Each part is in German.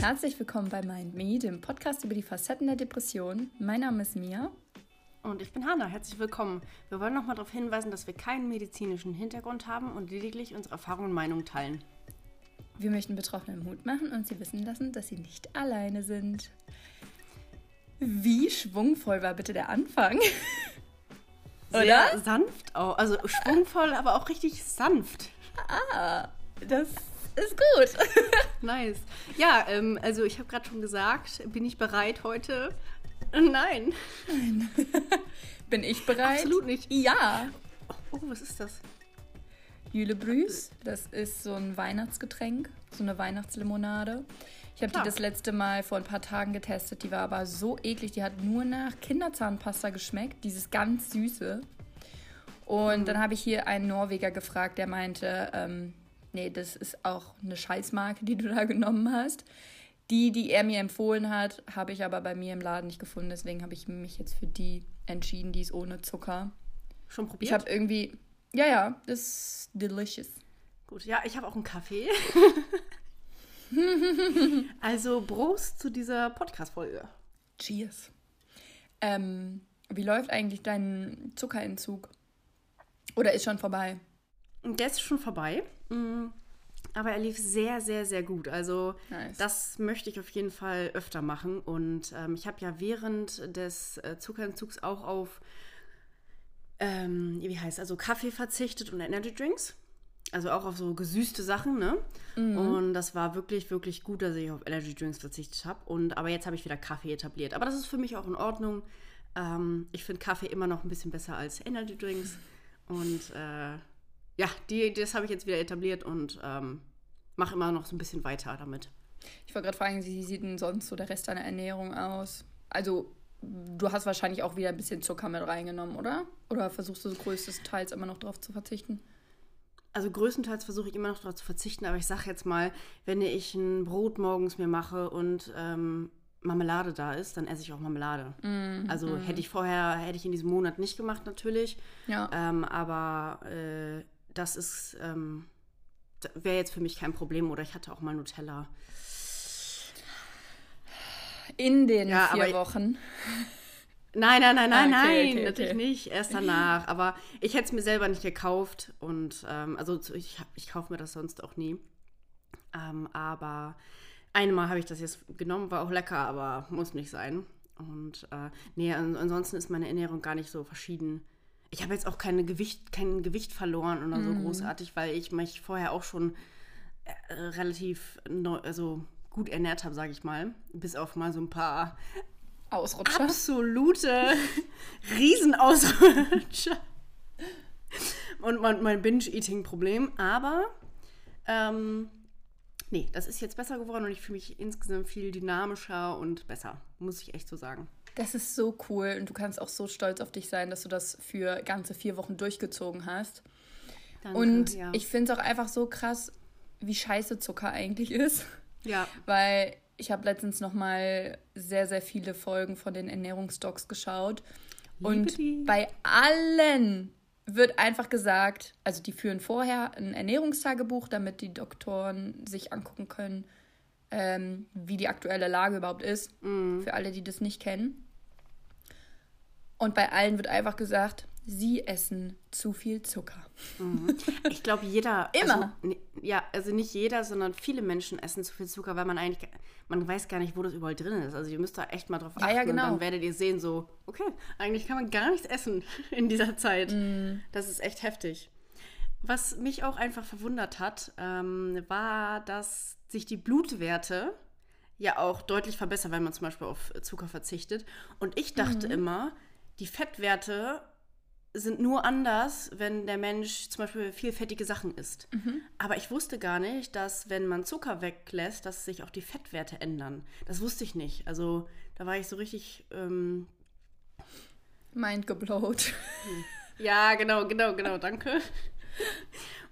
Herzlich willkommen bei Mind Me, dem Podcast über die Facetten der Depression. Mein Name ist Mia. Und ich bin Hanna. Herzlich willkommen. Wir wollen nochmal darauf hinweisen, dass wir keinen medizinischen Hintergrund haben und lediglich unsere Erfahrungen und Meinungen teilen. Wir möchten Betroffenen Mut machen und sie wissen lassen, dass sie nicht alleine sind. Wie schwungvoll war bitte der Anfang? Sehr Oder? sanft auch. Also schwungvoll, aber auch richtig sanft. Ah, das ist gut. nice. Ja, ähm, also ich habe gerade schon gesagt, bin ich bereit heute? Nein. Nein. bin ich bereit? Absolut nicht. Ja. Oh, was ist das? Jule Brüs. Das ist so ein Weihnachtsgetränk, so eine Weihnachtslimonade. Ich habe die das letzte Mal vor ein paar Tagen getestet. Die war aber so eklig. Die hat nur nach Kinderzahnpasta geschmeckt. Dieses ganz süße. Und mhm. dann habe ich hier einen Norweger gefragt, der meinte, ähm, nee, das ist auch eine Scheißmarke, die du da genommen hast. Die, die er mir empfohlen hat, habe ich aber bei mir im Laden nicht gefunden. Deswegen habe ich mich jetzt für die entschieden. Die ist ohne Zucker. Schon probiert? Ich habe irgendwie, ja, ja, das ist delicious. Gut, ja, ich habe auch einen Kaffee. also Prost zu dieser Podcast-Folge. Cheers. Ähm, wie läuft eigentlich dein Zuckerentzug? Oder ist schon vorbei? Der ist schon vorbei. Mm, aber er lief sehr, sehr, sehr gut. Also nice. das möchte ich auf jeden Fall öfter machen. Und ähm, ich habe ja während des äh, Zuckerentzugs auch auf, ähm, wie heißt also Kaffee verzichtet und Energy Drinks. Also auch auf so gesüßte Sachen, ne? Mhm. Und das war wirklich, wirklich gut, dass ich auf Energy Drinks verzichtet habe. Und aber jetzt habe ich wieder Kaffee etabliert. Aber das ist für mich auch in Ordnung. Ähm, ich finde Kaffee immer noch ein bisschen besser als Energy Drinks. Und äh, ja, die, das habe ich jetzt wieder etabliert und ähm, mache immer noch so ein bisschen weiter damit. Ich wollte gerade fragen, wie sieht denn sonst so der Rest deiner Ernährung aus? Also, du hast wahrscheinlich auch wieder ein bisschen Zucker mit reingenommen, oder? Oder versuchst du so größtenteils immer noch darauf zu verzichten? also größtenteils versuche ich immer noch darauf zu verzichten, aber ich sage jetzt mal, wenn ich ein Brot morgens mir mache und ähm, Marmelade da ist, dann esse ich auch Marmelade. Mm, also mm. hätte ich vorher, hätte ich in diesem Monat nicht gemacht natürlich. Ja. Ähm, aber äh, das ist, ähm, wäre jetzt für mich kein Problem. Oder ich hatte auch mal Nutella. In den ja, vier Wochen. Nein, nein, nein, nein, ah, okay, nein, okay, natürlich okay. nicht. Erst danach. Aber ich hätte es mir selber nicht gekauft. Und ähm, also ich, ich kaufe mir das sonst auch nie. Ähm, aber einmal habe ich das jetzt genommen, war auch lecker, aber muss nicht sein. Und äh, nee, ansonsten ist meine Ernährung gar nicht so verschieden. Ich habe jetzt auch keine Gewicht, kein Gewicht verloren oder so mhm. großartig, weil ich mich vorher auch schon äh, relativ neu, also gut ernährt habe, sage ich mal. Bis auf mal so ein paar Ausrutscher. Absolute Riesenausrutscher. Und mein, mein Binge-Eating-Problem. Aber ähm, nee, das ist jetzt besser geworden und ich fühle mich insgesamt viel dynamischer und besser, muss ich echt so sagen. Das ist so cool und du kannst auch so stolz auf dich sein, dass du das für ganze vier Wochen durchgezogen hast. Danke, und ja. ich finde es auch einfach so krass, wie scheiße Zucker eigentlich ist. Ja. Weil ich habe letztens noch mal sehr, sehr viele Folgen von den Ernährungsdocs geschaut. Liebe und die. bei allen wird einfach gesagt, also die führen vorher ein Ernährungstagebuch, damit die Doktoren sich angucken können, ähm, wie die aktuelle Lage überhaupt ist, mm. für alle, die das nicht kennen. Und bei allen wird einfach gesagt, sie essen zu viel Zucker. Mhm. Ich glaube, jeder. Immer. Also, ja, also nicht jeder, sondern viele Menschen essen zu viel Zucker, weil man eigentlich, man weiß gar nicht, wo das überall drin ist. Also ihr müsst da echt mal drauf achten. Ja, ja, genau. Und dann werdet ihr sehen, so, okay, eigentlich kann man gar nichts essen in dieser Zeit. Mhm. Das ist echt heftig. Was mich auch einfach verwundert hat, ähm, war, dass sich die Blutwerte ja auch deutlich verbessern, wenn man zum Beispiel auf Zucker verzichtet. Und ich dachte mhm. immer, die Fettwerte sind nur anders, wenn der Mensch zum Beispiel viel fettige Sachen isst. Mhm. Aber ich wusste gar nicht, dass wenn man Zucker weglässt, dass sich auch die Fettwerte ändern. Das wusste ich nicht. Also da war ich so richtig ähm Mind geblowt. Ja, genau, genau, genau, danke.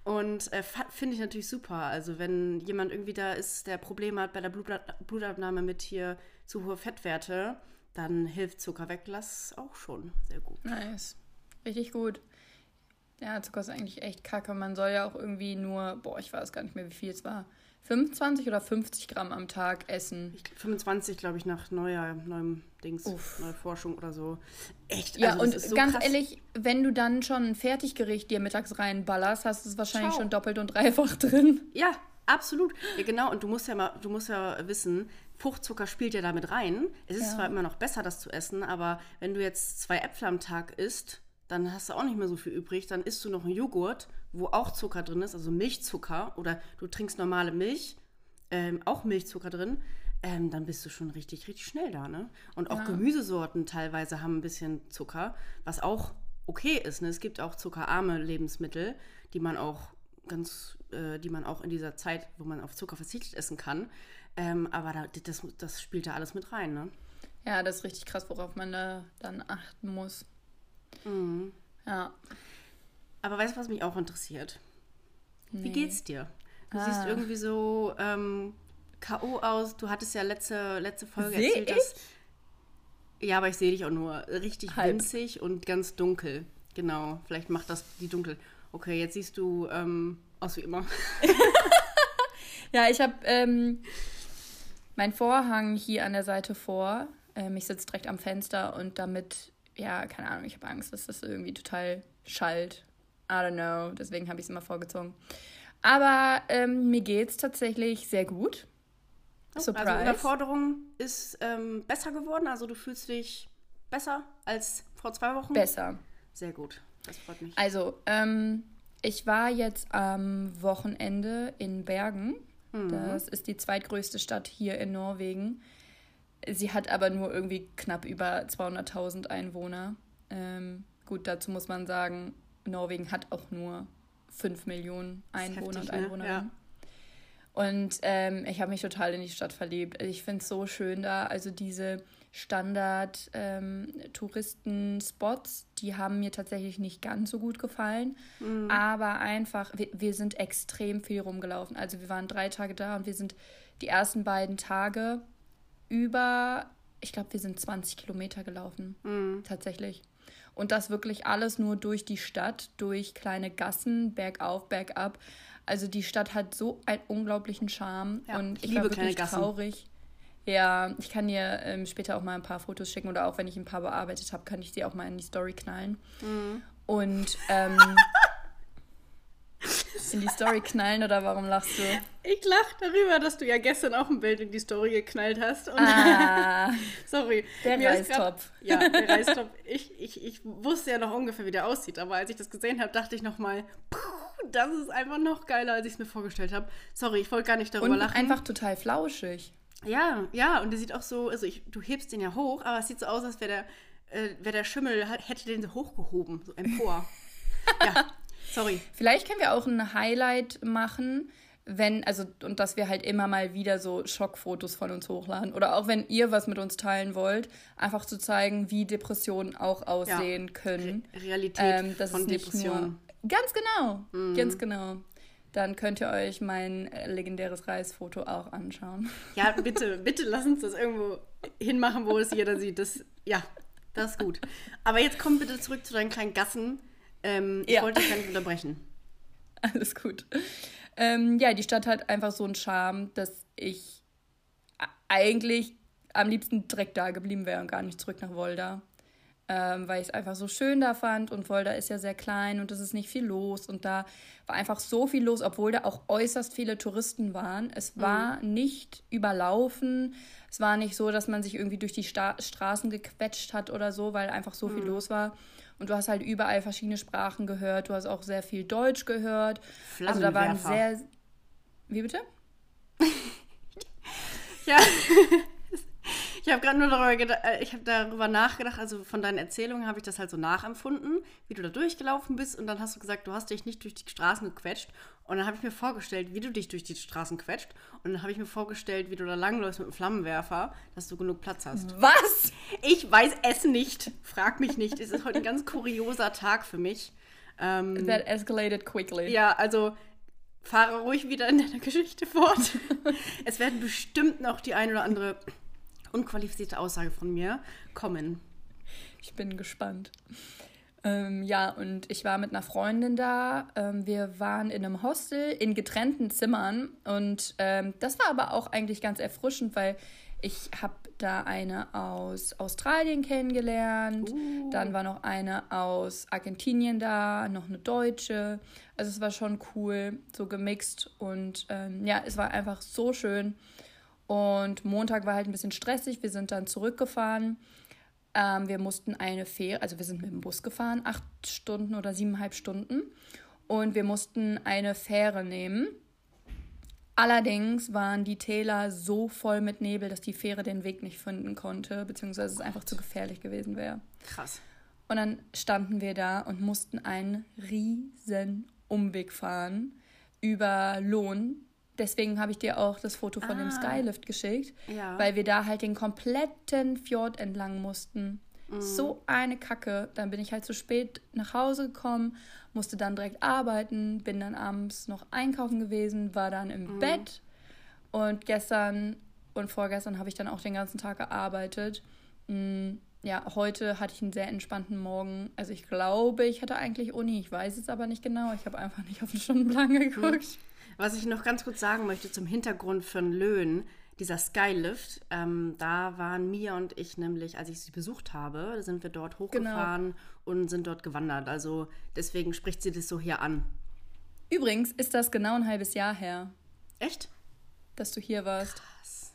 Und äh, finde ich natürlich super. Also wenn jemand irgendwie da ist, der Probleme hat bei der Blutabnahme mit hier zu hohe Fettwerte, dann hilft Zucker weglass auch schon sehr gut. Nice. Richtig gut. Ja, Zucker ist eigentlich echt kacke. Man soll ja auch irgendwie nur, boah, ich weiß gar nicht mehr, wie viel es war, 25 oder 50 Gramm am Tag essen. Ich, 25, glaube ich, nach neuer, neuem Dings, Uff. neue Forschung oder so. Echt? Ja, also, und so ganz krass. ehrlich, wenn du dann schon ein Fertiggericht dir mittags reinballerst, hast du es wahrscheinlich Ciao. schon doppelt und dreifach drin. Ja, absolut. Ja, genau. Und du musst ja mal, du musst ja wissen, Fruchtzucker spielt ja damit rein. Es ist ja. zwar immer noch besser, das zu essen, aber wenn du jetzt zwei Äpfel am Tag isst, dann hast du auch nicht mehr so viel übrig. Dann isst du noch einen Joghurt, wo auch Zucker drin ist, also Milchzucker, oder du trinkst normale Milch, ähm, auch Milchzucker drin. Ähm, dann bist du schon richtig, richtig schnell da, ne? Und auch ja. Gemüsesorten teilweise haben ein bisschen Zucker, was auch okay ist. Ne? Es gibt auch zuckerarme Lebensmittel, die man auch ganz, äh, die man auch in dieser Zeit, wo man auf Zucker verzichtet, essen kann. Ähm, aber da, das, das spielt da alles mit rein, ne? Ja, das ist richtig krass, worauf man da dann achten muss. Mhm. Ja. Aber weißt du, was mich auch interessiert? Nee. Wie geht's dir? Du ah. siehst irgendwie so ähm, K.O. aus. Du hattest ja letzte, letzte Folge seh erzählt, dass. Ja, aber ich sehe dich auch nur richtig Halb. winzig und ganz dunkel. Genau. Vielleicht macht das die dunkel. Okay, jetzt siehst du ähm, aus wie immer. ja, ich habe ähm, mein Vorhang hier an der Seite vor. Ähm, ich sitze direkt am Fenster und damit ja, keine Ahnung, ich habe Angst, dass das irgendwie total schallt. I don't know, deswegen habe ich es immer vorgezogen. Aber ähm, mir geht es tatsächlich sehr gut. Oh, Surprise. Also Überforderung ist ähm, besser geworden, also du fühlst dich besser als vor zwei Wochen? Besser. Sehr gut, das freut mich. Also, ähm, ich war jetzt am Wochenende in Bergen. Mhm. Das ist die zweitgrößte Stadt hier in Norwegen. Sie hat aber nur irgendwie knapp über 200.000 Einwohner. Ähm, gut, dazu muss man sagen, Norwegen hat auch nur 5 Millionen Einwohner heftig, und Einwohnerinnen. Ne? Ja. Und ähm, ich habe mich total in die Stadt verliebt. Ich finde es so schön da. Also diese Standard-Touristen-Spots, ähm, die haben mir tatsächlich nicht ganz so gut gefallen. Mhm. Aber einfach, wir, wir sind extrem viel rumgelaufen. Also wir waren drei Tage da und wir sind die ersten beiden Tage über, ich glaube, wir sind 20 Kilometer gelaufen. Mhm. Tatsächlich. Und das wirklich alles nur durch die Stadt, durch kleine Gassen, bergauf, bergab. Also die Stadt hat so einen unglaublichen Charme. Ja, und ich, ich liebe war wirklich traurig. Ja, ich kann dir ähm, später auch mal ein paar Fotos schicken oder auch wenn ich ein paar bearbeitet habe, kann ich die auch mal in die Story knallen. Mhm. Und ähm, in die Story knallen oder warum lachst du? Ich lach darüber, dass du ja gestern auch ein Bild in die Story geknallt hast. Ah, sorry. Der Reistopf. Ja, der Reistopf. Ich, ich, ich wusste ja noch ungefähr, wie der aussieht, aber als ich das gesehen habe, dachte ich nochmal, das ist einfach noch geiler, als ich es mir vorgestellt habe. Sorry, ich wollte gar nicht darüber und lachen. einfach total flauschig. Ja, ja, und der sieht auch so, also ich, du hebst den ja hoch, aber es sieht so aus, als wäre der, äh, wär der Schimmel, hätte den so hochgehoben, so empor. ja, Sorry. Vielleicht können wir auch ein Highlight machen, wenn, also, und dass wir halt immer mal wieder so Schockfotos von uns hochladen. Oder auch wenn ihr was mit uns teilen wollt, einfach zu zeigen, wie Depressionen auch aussehen ja. können. Re Realität ähm, von Depressionen. Ganz genau, mhm. ganz genau. Dann könnt ihr euch mein äh, legendäres Reisfoto auch anschauen. Ja, bitte, bitte lass uns das irgendwo hinmachen, wo es jeder sieht. Das, ja, das ist gut. Aber jetzt komm bitte zurück zu deinen kleinen Gassen. Ähm, ich ja. wollte dich gar nicht unterbrechen. Alles gut. Ähm, ja, die Stadt hat einfach so einen Charme, dass ich eigentlich am liebsten direkt da geblieben wäre und gar nicht zurück nach Wolda. Ähm, weil ich es einfach so schön da fand und Wolda ist ja sehr klein und es ist nicht viel los und da war einfach so viel los, obwohl da auch äußerst viele Touristen waren. Es mhm. war mhm. nicht überlaufen, es war nicht so, dass man sich irgendwie durch die Sta Straßen gequetscht hat oder so, weil einfach so mhm. viel los war. Und du hast halt überall verschiedene Sprachen gehört. Du hast auch sehr viel Deutsch gehört. Also da waren sehr. Wie bitte? ja. Ich habe gerade nur darüber, äh, ich habe darüber nachgedacht, also von deinen Erzählungen habe ich das halt so nachempfunden, wie du da durchgelaufen bist und dann hast du gesagt, du hast dich nicht durch die Straßen gequetscht und dann habe ich mir vorgestellt, wie du dich durch die Straßen quetscht und dann habe ich mir vorgestellt, wie du da langläufst mit einem Flammenwerfer, dass du genug Platz hast. Was? Ich weiß es nicht. Frag mich nicht. Es ist heute ein ganz kurioser Tag für mich. Ähm, That escalated quickly. Ja, also fahre ruhig wieder in deiner Geschichte fort. es werden bestimmt noch die ein oder andere unqualifizierte Aussage von mir kommen. Ich bin gespannt. Ähm, ja, und ich war mit einer Freundin da. Ähm, wir waren in einem Hostel in getrennten Zimmern. Und ähm, das war aber auch eigentlich ganz erfrischend, weil ich habe da eine aus Australien kennengelernt. Uh. Dann war noch eine aus Argentinien da, noch eine Deutsche. Also es war schon cool, so gemixt. Und ähm, ja, es war einfach so schön. Und Montag war halt ein bisschen stressig. Wir sind dann zurückgefahren. Ähm, wir mussten eine Fähre, also wir sind mit dem Bus gefahren, acht Stunden oder siebeneinhalb Stunden. Und wir mussten eine Fähre nehmen. Allerdings waren die Täler so voll mit Nebel, dass die Fähre den Weg nicht finden konnte, beziehungsweise es einfach zu gefährlich gewesen wäre. Krass. Und dann standen wir da und mussten einen riesen Umweg fahren über Lohn, Deswegen habe ich dir auch das Foto von ah. dem Skylift geschickt, ja. weil wir da halt den kompletten Fjord entlang mussten. Mhm. So eine Kacke. Dann bin ich halt zu spät nach Hause gekommen, musste dann direkt arbeiten, bin dann abends noch einkaufen gewesen, war dann im mhm. Bett und gestern und vorgestern habe ich dann auch den ganzen Tag gearbeitet. Mhm. Ja, heute hatte ich einen sehr entspannten Morgen. Also ich glaube, ich hatte eigentlich Uni. Ich weiß es aber nicht genau. Ich habe einfach nicht auf den Stundenplan geguckt. Mhm. Was ich noch ganz kurz sagen möchte zum Hintergrund von Löhn, dieser Skylift, ähm, da waren Mia und ich nämlich, als ich sie besucht habe, sind wir dort hochgefahren genau. und sind dort gewandert. Also deswegen spricht sie das so hier an. Übrigens ist das genau ein halbes Jahr her. Echt? Dass du hier warst. Krass.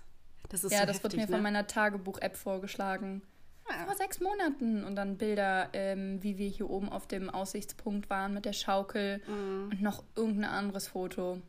Das ist ja, so das heftig, wird mir ne? von meiner Tagebuch-App vorgeschlagen. Ja. Vor sechs Monaten. Und dann Bilder, ähm, wie wir hier oben auf dem Aussichtspunkt waren mit der Schaukel mhm. und noch irgendein anderes Foto.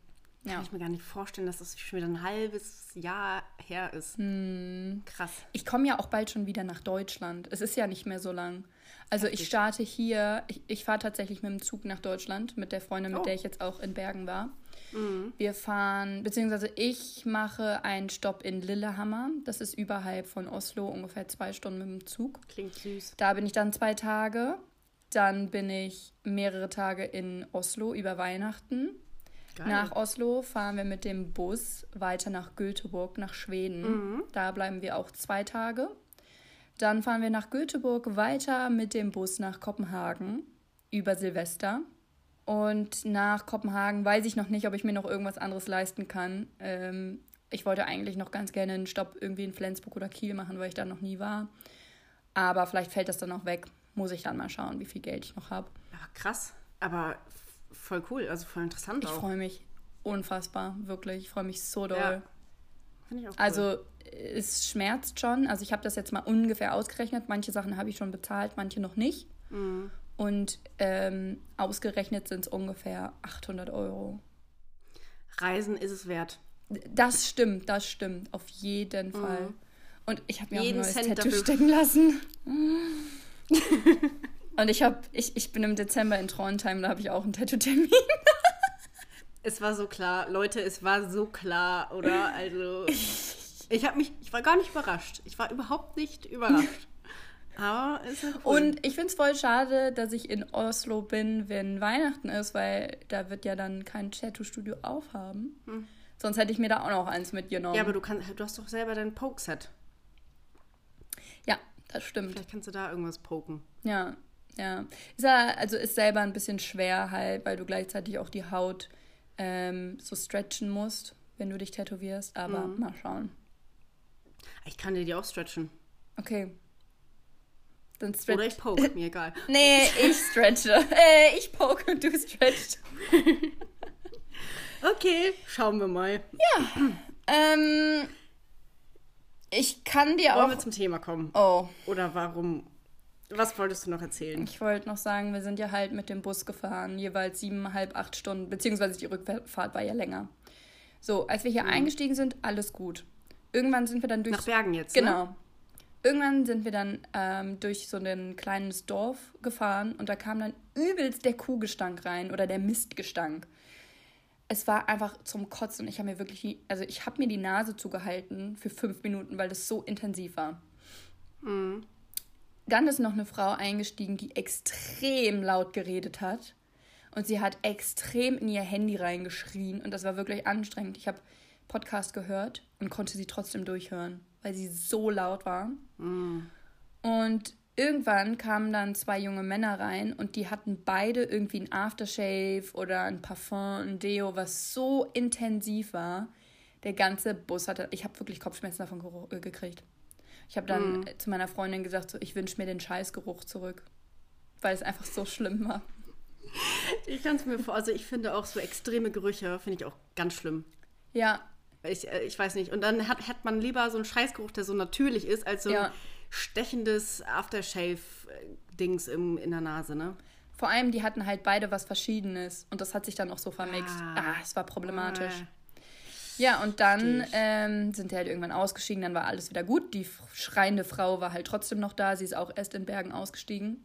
Ja. Kann ich mir gar nicht vorstellen, dass das schon wieder ein halbes Jahr her ist. Hm. Krass. Ich komme ja auch bald schon wieder nach Deutschland. Es ist ja nicht mehr so lang. Also ich starte hier, ich, ich fahre tatsächlich mit dem Zug nach Deutschland mit der Freundin, mit oh. der ich jetzt auch in Bergen war. Mhm. Wir fahren, beziehungsweise ich mache einen Stopp in Lillehammer. Das ist überhalb von Oslo, ungefähr zwei Stunden mit dem Zug. Klingt süß. Da bin ich dann zwei Tage. Dann bin ich mehrere Tage in Oslo über Weihnachten. Geil. Nach Oslo fahren wir mit dem Bus weiter nach Göteborg, nach Schweden. Mhm. Da bleiben wir auch zwei Tage. Dann fahren wir nach Göteborg weiter mit dem Bus nach Kopenhagen über Silvester. Und nach Kopenhagen weiß ich noch nicht, ob ich mir noch irgendwas anderes leisten kann. Ähm, ich wollte eigentlich noch ganz gerne einen Stopp irgendwie in Flensburg oder Kiel machen, weil ich da noch nie war. Aber vielleicht fällt das dann auch weg. Muss ich dann mal schauen, wie viel Geld ich noch habe. Krass. Aber voll cool, also voll interessant ich freue mich unfassbar, wirklich. Ich freue mich so doll. Ja. Finde ich auch cool. Also es schmerzt schon. Also ich habe das jetzt mal ungefähr ausgerechnet. Manche Sachen habe ich schon bezahlt, manche noch nicht. Mhm. Und ähm, ausgerechnet sind es ungefähr 800 Euro. Reisen ist es wert. Das stimmt, das stimmt. Auf jeden mhm. Fall. Und ich habe mir Jeden auch ein neues Cent Tattoo dafür. stecken lassen. Und ich habe, ich, ich bin im Dezember in Trondheim, da habe ich auch einen Tattoo-Termin. es war so klar, Leute, es war so klar, oder? Also, ich habe mich, ich war gar nicht überrascht. Ich war überhaupt nicht überrascht. Aber ist ja cool. Und ich finde es voll schade, dass ich in Oslo bin, wenn Weihnachten ist, weil da wird ja dann kein Tattoo-Studio aufhaben. Hm. Sonst hätte ich mir da auch noch eins mitgenommen. Ja, aber du, kannst, du hast doch selber dein Poke-Set. Ja, das stimmt. Vielleicht kannst du da irgendwas poken. Ja, ja. Ist ja, also ist selber ein bisschen schwer halt, weil du gleichzeitig auch die Haut ähm, so stretchen musst, wenn du dich tätowierst. Aber mhm. mal schauen. Ich kann dir die auch stretchen. Okay. Dann stretch. Oder ich poke, mir egal. nee, ich stretche. äh, ich poke und du stretchst. okay, schauen wir mal. Ja. Ähm, ich kann dir Wollen auch. Wollen wir zum Thema kommen? Oh. Oder warum was wolltest du noch erzählen? Ich wollte noch sagen, wir sind ja halt mit dem Bus gefahren, jeweils siebeneinhalb, acht Stunden, beziehungsweise die Rückfahrt war ja länger. So, als wir hier mhm. eingestiegen sind, alles gut. Irgendwann sind wir dann durch. Nach Bergen jetzt. Ne? Genau. Ne? Irgendwann sind wir dann ähm, durch so ein kleines Dorf gefahren und da kam dann übelst der Kuhgestank rein oder der Mistgestank. Es war einfach zum Kotzen. Ich habe mir wirklich, also ich habe mir die Nase zugehalten für fünf Minuten, weil das so intensiv war. Mhm. Dann ist noch eine Frau eingestiegen, die extrem laut geredet hat. Und sie hat extrem in ihr Handy reingeschrien. Und das war wirklich anstrengend. Ich habe Podcast gehört und konnte sie trotzdem durchhören, weil sie so laut war. Mm. Und irgendwann kamen dann zwei junge Männer rein und die hatten beide irgendwie ein Aftershave oder ein Parfum, ein Deo, was so intensiv war. Der ganze Bus hatte, ich habe wirklich Kopfschmerzen davon äh, gekriegt. Ich habe dann mm. zu meiner Freundin gesagt, so, ich wünsche mir den Scheißgeruch zurück, weil es einfach so schlimm war. Ich kann es mir vor, also ich finde auch so extreme Gerüche, finde ich auch ganz schlimm. Ja. Ich, äh, ich weiß nicht. Und dann hat, hat man lieber so einen Scheißgeruch, der so natürlich ist, als so ja. ein stechendes Aftershave-Dings in der Nase, ne? Vor allem, die hatten halt beide was Verschiedenes und das hat sich dann auch so vermixt. Ah, ah es war problematisch. Ah. Ja, und dann ähm, sind die halt irgendwann ausgestiegen, dann war alles wieder gut. Die schreiende Frau war halt trotzdem noch da, sie ist auch erst in Bergen ausgestiegen.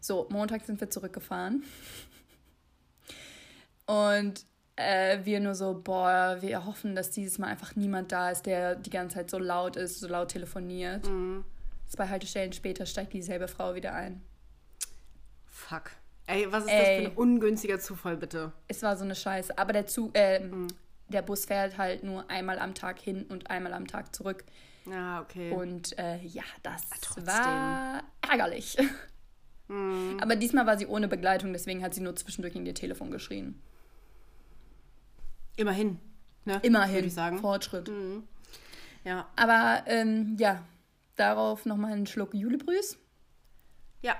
So, Montag sind wir zurückgefahren. Und äh, wir nur so, boah, wir hoffen, dass dieses Mal einfach niemand da ist, der die ganze Zeit so laut ist, so laut telefoniert. Mhm. Zwei Haltestellen später steigt dieselbe Frau wieder ein. Fuck. Ey, was ist Ey. das für ein ungünstiger Zufall, bitte? Es war so eine Scheiße. Aber der Zug, äh, mhm. Der Bus fährt halt nur einmal am Tag hin und einmal am Tag zurück. Ah, okay. Und äh, ja, das ja, war ärgerlich. Mhm. Aber diesmal war sie ohne Begleitung, deswegen hat sie nur zwischendurch in ihr Telefon geschrien. Immerhin. Ne? Immerhin. Würde ich sagen. Fortschritt. Mhm. Ja. Aber ähm, ja, darauf nochmal einen Schluck Julebrüß. Ja,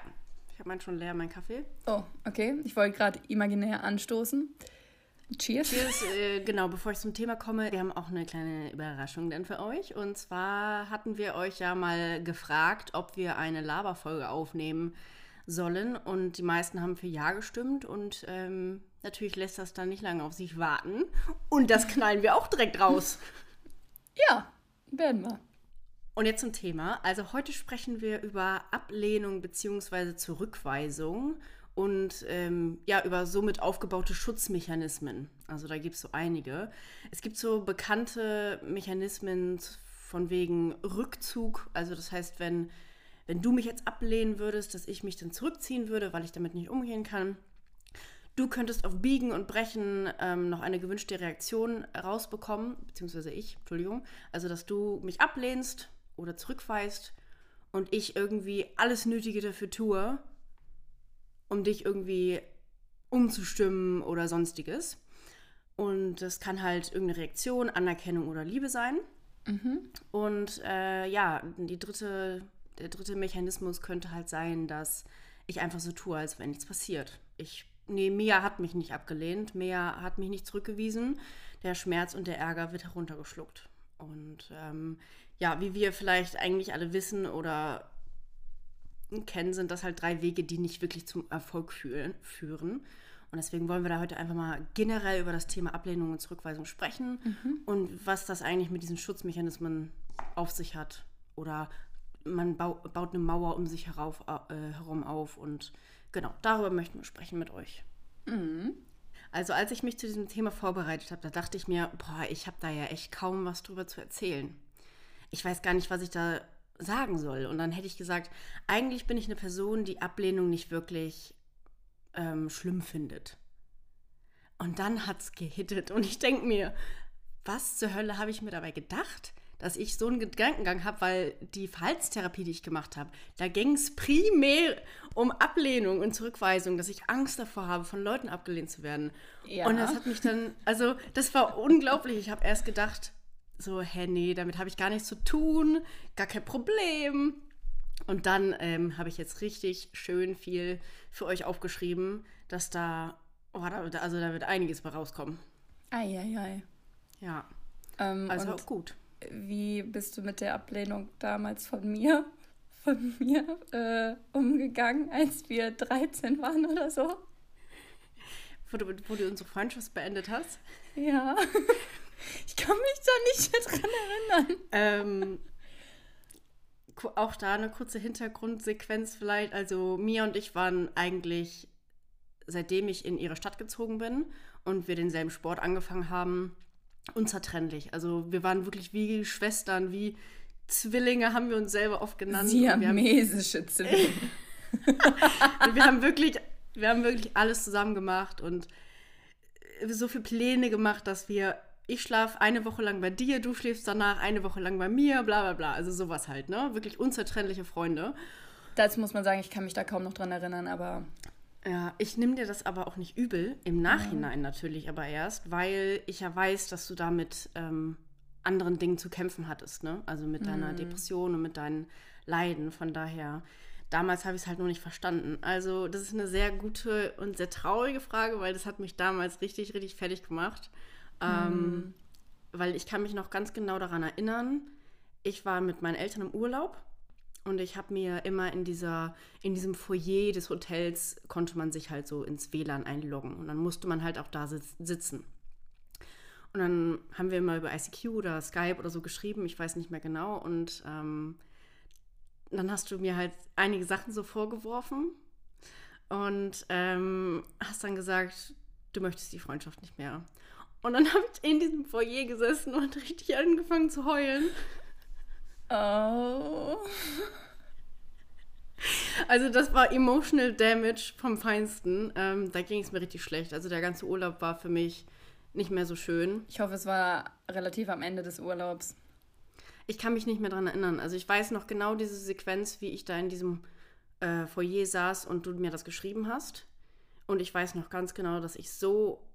ich habe meinen schon leer, meinen Kaffee. Oh, okay. Ich wollte gerade imaginär anstoßen. Cheers. Cheers, äh, genau, bevor ich zum Thema komme, wir haben auch eine kleine Überraschung denn für euch. Und zwar hatten wir euch ja mal gefragt, ob wir eine Laberfolge aufnehmen sollen. Und die meisten haben für Ja gestimmt. Und ähm, natürlich lässt das dann nicht lange auf sich warten. Und das knallen wir auch direkt raus. Ja, werden wir. Und jetzt zum Thema. Also heute sprechen wir über Ablehnung bzw. Zurückweisung und ähm, ja, über somit aufgebaute Schutzmechanismen. Also da gibt es so einige. Es gibt so bekannte Mechanismen von wegen Rückzug. Also das heißt, wenn, wenn du mich jetzt ablehnen würdest, dass ich mich dann zurückziehen würde, weil ich damit nicht umgehen kann. Du könntest auf Biegen und Brechen ähm, noch eine gewünschte Reaktion rausbekommen, beziehungsweise ich, Entschuldigung. Also, dass du mich ablehnst oder zurückweist und ich irgendwie alles Nötige dafür tue, um dich irgendwie umzustimmen oder sonstiges. Und das kann halt irgendeine Reaktion, Anerkennung oder Liebe sein. Mhm. Und äh, ja, die dritte, der dritte Mechanismus könnte halt sein, dass ich einfach so tue, als wenn nichts passiert. Ich, nee, Mia hat mich nicht abgelehnt, Mia hat mich nicht zurückgewiesen. Der Schmerz und der Ärger wird heruntergeschluckt. Und ähm, ja, wie wir vielleicht eigentlich alle wissen oder kennen, sind das halt drei Wege, die nicht wirklich zum Erfolg führen. Und deswegen wollen wir da heute einfach mal generell über das Thema Ablehnung und Zurückweisung sprechen mhm. und was das eigentlich mit diesen Schutzmechanismen auf sich hat. Oder man baut eine Mauer um sich herauf, äh, herum auf und genau, darüber möchten wir sprechen mit euch. Mhm. Also als ich mich zu diesem Thema vorbereitet habe, da dachte ich mir, boah, ich habe da ja echt kaum was drüber zu erzählen. Ich weiß gar nicht, was ich da sagen soll. Und dann hätte ich gesagt, eigentlich bin ich eine Person, die Ablehnung nicht wirklich ähm, schlimm findet. Und dann hat es gehittet und ich denke mir, was zur Hölle habe ich mir dabei gedacht? dass ich so einen Gedankengang habe, weil die Verhaltenstherapie, die ich gemacht habe, da ging es primär um Ablehnung und Zurückweisung, dass ich Angst davor habe, von Leuten abgelehnt zu werden. Ja. Und das hat mich dann, also das war unglaublich. Ich habe erst gedacht, so, hä, nee, damit habe ich gar nichts zu tun, gar kein Problem. Und dann ähm, habe ich jetzt richtig schön viel für euch aufgeschrieben, dass da, oh, da, also da wird einiges bei rauskommen. Eieiei. Ja. Ähm, also auch gut wie bist du mit der Ablehnung damals von mir, von mir äh, umgegangen, als wir 13 waren oder so? Wo du, wo du unsere Freundschaft beendet hast? Ja. Ich kann mich da nicht mehr dran erinnern. Ähm, auch da eine kurze Hintergrundsequenz vielleicht. Also Mia und ich waren eigentlich, seitdem ich in ihre Stadt gezogen bin und wir denselben Sport angefangen haben, unzertrennlich. Also wir waren wirklich wie Schwestern, wie Zwillinge haben wir uns selber oft genannt. Siamesische Zwillinge. wir haben wirklich, wir haben wirklich alles zusammen gemacht und so viele Pläne gemacht, dass wir, ich schlafe eine Woche lang bei dir, du schläfst danach eine Woche lang bei mir, bla bla bla. Also sowas halt, ne? Wirklich unzertrennliche Freunde. das muss man sagen, ich kann mich da kaum noch dran erinnern, aber. Ja, ich nehme dir das aber auch nicht übel, im Nachhinein ja. natürlich aber erst, weil ich ja weiß, dass du damit ähm, anderen Dingen zu kämpfen hattest, ne? Also mit deiner mhm. Depression und mit deinen Leiden. Von daher, damals habe ich es halt nur nicht verstanden. Also, das ist eine sehr gute und sehr traurige Frage, weil das hat mich damals richtig, richtig fertig gemacht. Ähm, mhm. Weil ich kann mich noch ganz genau daran erinnern, ich war mit meinen Eltern im Urlaub und ich habe mir immer in dieser, in diesem Foyer des Hotels konnte man sich halt so ins WLAN einloggen. Und dann musste man halt auch da sitzen. Und dann haben wir immer über ICQ oder Skype oder so geschrieben, ich weiß nicht mehr genau. Und ähm, dann hast du mir halt einige Sachen so vorgeworfen und ähm, hast dann gesagt, du möchtest die Freundschaft nicht mehr. Und dann habe ich in diesem Foyer gesessen und richtig angefangen zu heulen. Oh. Also das war emotional damage vom Feinsten. Ähm, da ging es mir richtig schlecht. Also der ganze Urlaub war für mich nicht mehr so schön. Ich hoffe, es war relativ am Ende des Urlaubs. Ich kann mich nicht mehr daran erinnern. Also ich weiß noch genau diese Sequenz, wie ich da in diesem äh, Foyer saß und du mir das geschrieben hast. Und ich weiß noch ganz genau, dass ich so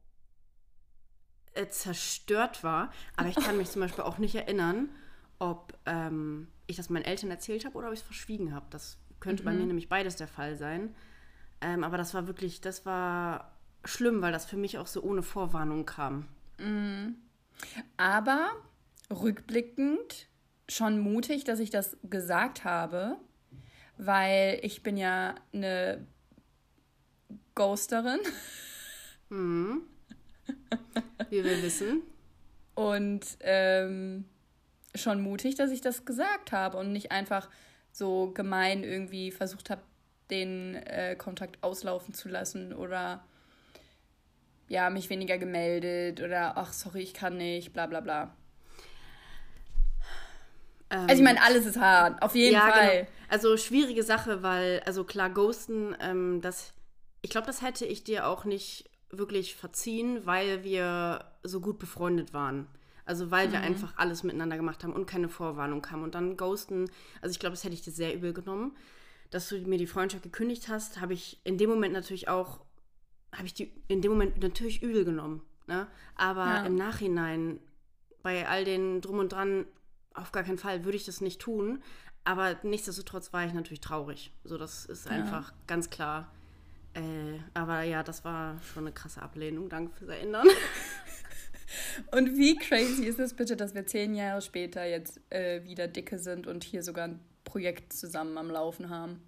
äh, zerstört war. Aber ich kann mich zum Beispiel auch nicht erinnern, ob ähm, ich das meinen Eltern erzählt habe oder ob ich es verschwiegen habe. Das könnte mhm. bei mir nämlich beides der Fall sein. Ähm, aber das war wirklich, das war schlimm, weil das für mich auch so ohne Vorwarnung kam. Mhm. Aber rückblickend schon mutig, dass ich das gesagt habe, weil ich bin ja eine Ghosterin. Mhm. Wie wir wissen. Und ähm, schon mutig, dass ich das gesagt habe und nicht einfach so gemein irgendwie versucht habe, den äh, Kontakt auslaufen zu lassen oder ja, mich weniger gemeldet oder ach, sorry, ich kann nicht, bla bla bla. Ähm, also ich meine, alles ist hart, auf jeden ja, Fall. Genau. Also schwierige Sache, weil, also klar, Ghosten, ähm, das, ich glaube, das hätte ich dir auch nicht wirklich verziehen, weil wir so gut befreundet waren. Also weil wir mhm. einfach alles miteinander gemacht haben und keine Vorwarnung haben. Und dann ghosten, also ich glaube, das hätte ich dir sehr übel genommen. Dass du mir die Freundschaft gekündigt hast, habe ich in dem Moment natürlich auch, habe ich die in dem Moment natürlich übel genommen. Ne? Aber ja. im Nachhinein, bei all den Drum und Dran, auf gar keinen Fall würde ich das nicht tun. Aber nichtsdestotrotz war ich natürlich traurig. So, das ist einfach ja. ganz klar. Äh, aber ja, das war schon eine krasse Ablehnung. Danke fürs Erinnern. Und wie crazy ist es bitte, dass wir zehn Jahre später jetzt äh, wieder dicke sind und hier sogar ein Projekt zusammen am Laufen haben?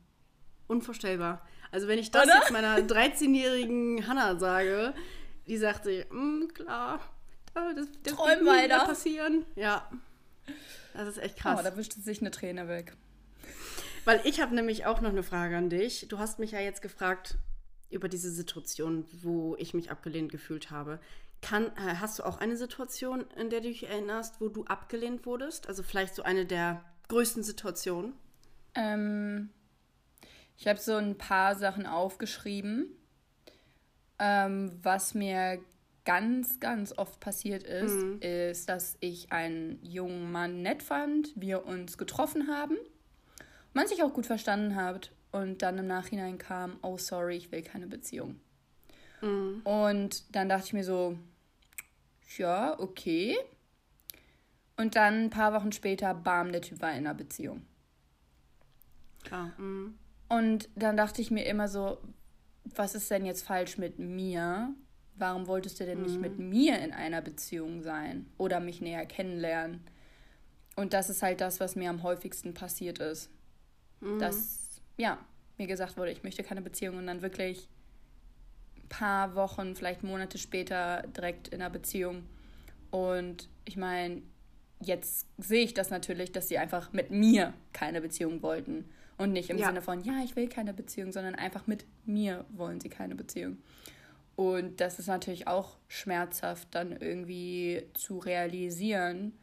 Unvorstellbar. Also wenn ich das Oder? jetzt meiner 13-jährigen Hannah sage, die sagt sich, mm, klar, das, das Träum weiter. passieren. Ja, das ist echt krass. Oh, da wischt sich eine Träne weg. Weil ich habe nämlich auch noch eine Frage an dich. Du hast mich ja jetzt gefragt über diese Situation, wo ich mich abgelehnt gefühlt habe. Kann, äh, hast du auch eine Situation, in der du dich erinnerst, wo du abgelehnt wurdest? Also vielleicht so eine der größten Situationen? Ähm, ich habe so ein paar Sachen aufgeschrieben, ähm, was mir ganz, ganz oft passiert ist, mhm. ist, dass ich einen jungen Mann nett fand, wir uns getroffen haben, man sich auch gut verstanden hat und dann im Nachhinein kam, oh sorry, ich will keine Beziehung. Mhm. Und dann dachte ich mir so, ja, okay. Und dann ein paar Wochen später, bam, der Typ war in einer Beziehung. Klar. Mhm. Und dann dachte ich mir immer so, was ist denn jetzt falsch mit mir? Warum wolltest du denn mhm. nicht mit mir in einer Beziehung sein oder mich näher kennenlernen? Und das ist halt das, was mir am häufigsten passiert ist. Mhm. Dass, ja, mir gesagt wurde, ich möchte keine Beziehung und dann wirklich paar Wochen, vielleicht Monate später direkt in einer Beziehung. Und ich meine, jetzt sehe ich das natürlich, dass sie einfach mit mir keine Beziehung wollten. Und nicht im ja. Sinne von, ja, ich will keine Beziehung, sondern einfach mit mir wollen sie keine Beziehung. Und das ist natürlich auch schmerzhaft, dann irgendwie zu realisieren,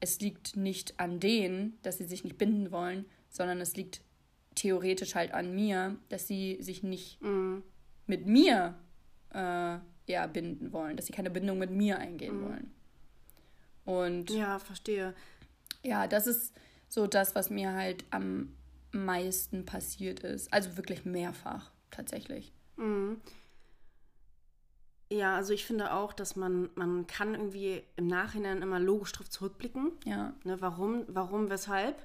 es liegt nicht an denen, dass sie sich nicht binden wollen, sondern es liegt theoretisch halt an mir, dass sie sich nicht mhm. mit mir äh, ja, binden wollen, dass sie keine Bindung mit mir eingehen mhm. wollen. Und ja, verstehe. Ja, das ist so das, was mir halt am meisten passiert ist. Also wirklich mehrfach, tatsächlich. Mhm. Ja, also ich finde auch, dass man, man kann irgendwie im Nachhinein immer logisch drauf zurückblicken. Ja. Ne, warum, warum, weshalb?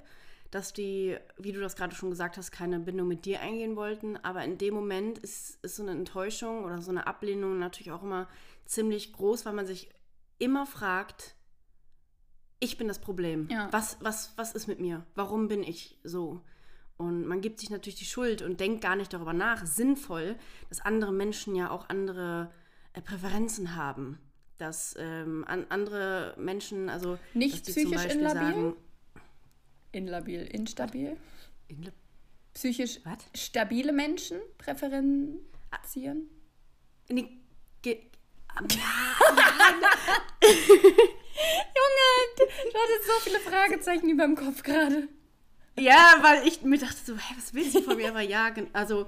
Dass die, wie du das gerade schon gesagt hast, keine Bindung mit dir eingehen wollten. Aber in dem Moment ist, ist so eine Enttäuschung oder so eine Ablehnung natürlich auch immer ziemlich groß, weil man sich immer fragt, ich bin das Problem. Ja. Was, was, was ist mit mir? Warum bin ich so? Und man gibt sich natürlich die Schuld und denkt gar nicht darüber nach, sinnvoll, dass andere Menschen ja auch andere äh, Präferenzen haben. Dass ähm, an, andere Menschen, also nicht psychisch instabil? Sagen, inlabil, instabil. Inla psychisch What? stabile Menschen präferieren? Nee, Junge, du hattest so viele Fragezeichen über dem Kopf gerade. Ja, weil ich mir dachte so, hä, was willst du von mir? Aber ja, also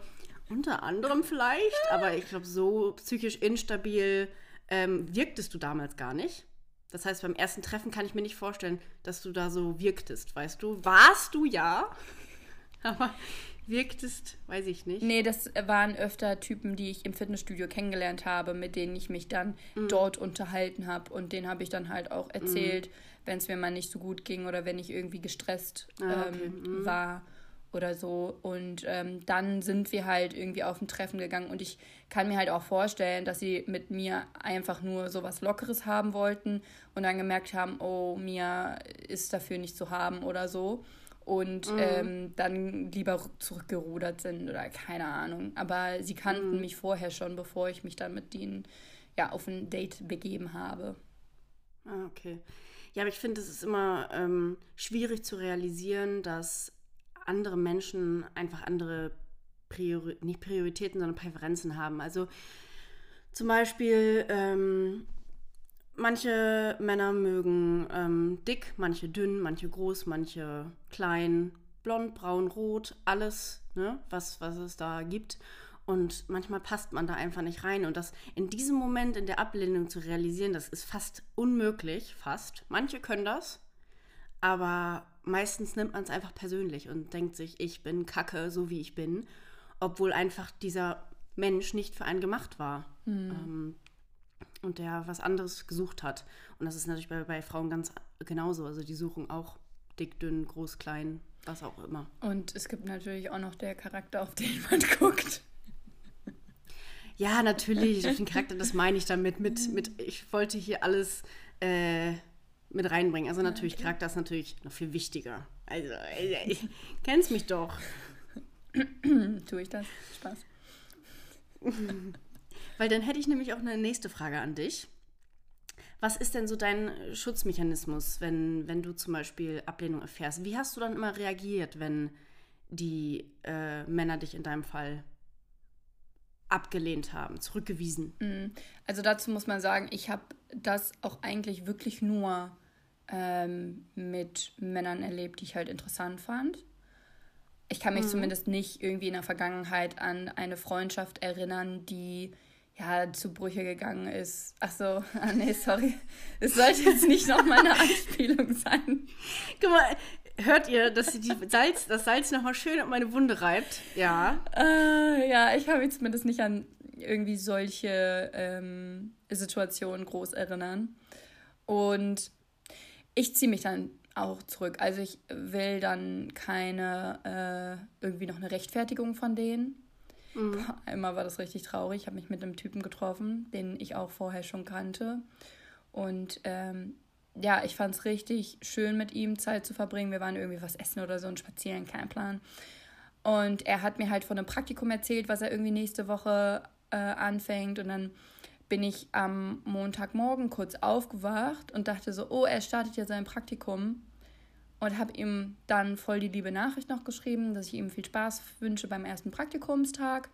unter anderem vielleicht, aber ich glaube, so psychisch instabil ähm, wirktest du damals gar nicht. Das heißt, beim ersten Treffen kann ich mir nicht vorstellen, dass du da so wirktest, weißt du? Warst du ja, aber wirktest, weiß ich nicht. Nee, das waren öfter Typen, die ich im Fitnessstudio kennengelernt habe, mit denen ich mich dann mhm. dort unterhalten habe. Und denen habe ich dann halt auch erzählt, mhm. wenn es mir mal nicht so gut ging oder wenn ich irgendwie gestresst ah, okay. ähm, mhm. war oder so. Und ähm, dann sind wir halt irgendwie auf ein Treffen gegangen und ich kann mir halt auch vorstellen, dass sie mit mir einfach nur so was Lockeres haben wollten und dann gemerkt haben, oh, Mia ist dafür nicht zu haben oder so. Und mhm. ähm, dann lieber zurückgerudert sind oder keine Ahnung. Aber sie kannten mhm. mich vorher schon, bevor ich mich dann mit ihnen ja, auf ein Date begeben habe. Ah, okay. Ja, aber ich finde, es ist immer ähm, schwierig zu realisieren, dass andere Menschen einfach andere Priori nicht Prioritäten, sondern Präferenzen haben. Also zum Beispiel, ähm, manche Männer mögen ähm, dick, manche dünn, manche groß, manche klein, blond, braun, rot, alles, ne, was, was es da gibt. Und manchmal passt man da einfach nicht rein. Und das in diesem Moment in der Ablehnung zu realisieren, das ist fast unmöglich, fast. Manche können das, aber meistens nimmt man es einfach persönlich und denkt sich, ich bin kacke, so wie ich bin, obwohl einfach dieser Mensch nicht für einen gemacht war. Mhm. Ähm, und der was anderes gesucht hat. Und das ist natürlich bei, bei Frauen ganz genauso. Also die suchen auch dick, dünn, groß, klein, was auch immer. Und es gibt natürlich auch noch der Charakter, auf den man guckt. Ja, natürlich, auf den Charakter, das meine ich damit. Mit, mit, ich wollte hier alles äh, mit reinbringen. Also natürlich, okay. Charakter ist natürlich noch viel wichtiger. Also, ich kennst mich doch. Tue ich das? Spaß. Weil dann hätte ich nämlich auch eine nächste Frage an dich. Was ist denn so dein Schutzmechanismus, wenn, wenn du zum Beispiel Ablehnung erfährst? Wie hast du dann immer reagiert, wenn die äh, Männer dich in deinem Fall abgelehnt haben, zurückgewiesen? Mm, also dazu muss man sagen, ich habe das auch eigentlich wirklich nur ähm, mit Männern erlebt, die ich halt interessant fand. Ich kann mich mhm. zumindest nicht irgendwie in der Vergangenheit an eine Freundschaft erinnern, die ja zu Brüche gegangen ist. Ach so, ah, nee, sorry. Es sollte jetzt nicht noch mal eine Anspielung sein. Guck mal, hört ihr, dass sie die Salz, das Salz noch mal schön auf meine Wunde reibt? Ja. Äh, ja, ich kann mich zumindest nicht an irgendwie solche ähm, Situationen groß erinnern. Und ich ziehe mich dann auch zurück. Also ich will dann keine, äh, irgendwie noch eine Rechtfertigung von denen. Mhm. Einmal war das richtig traurig. Ich habe mich mit einem Typen getroffen, den ich auch vorher schon kannte. Und ähm, ja, ich fand es richtig schön, mit ihm Zeit zu verbringen. Wir waren irgendwie was essen oder so und spazieren, kein Plan. Und er hat mir halt von einem Praktikum erzählt, was er irgendwie nächste Woche äh, anfängt. Und dann bin ich am Montagmorgen kurz aufgewacht und dachte so, oh, er startet ja sein Praktikum. Und habe ihm dann voll die liebe Nachricht noch geschrieben, dass ich ihm viel Spaß wünsche beim ersten Praktikumstag.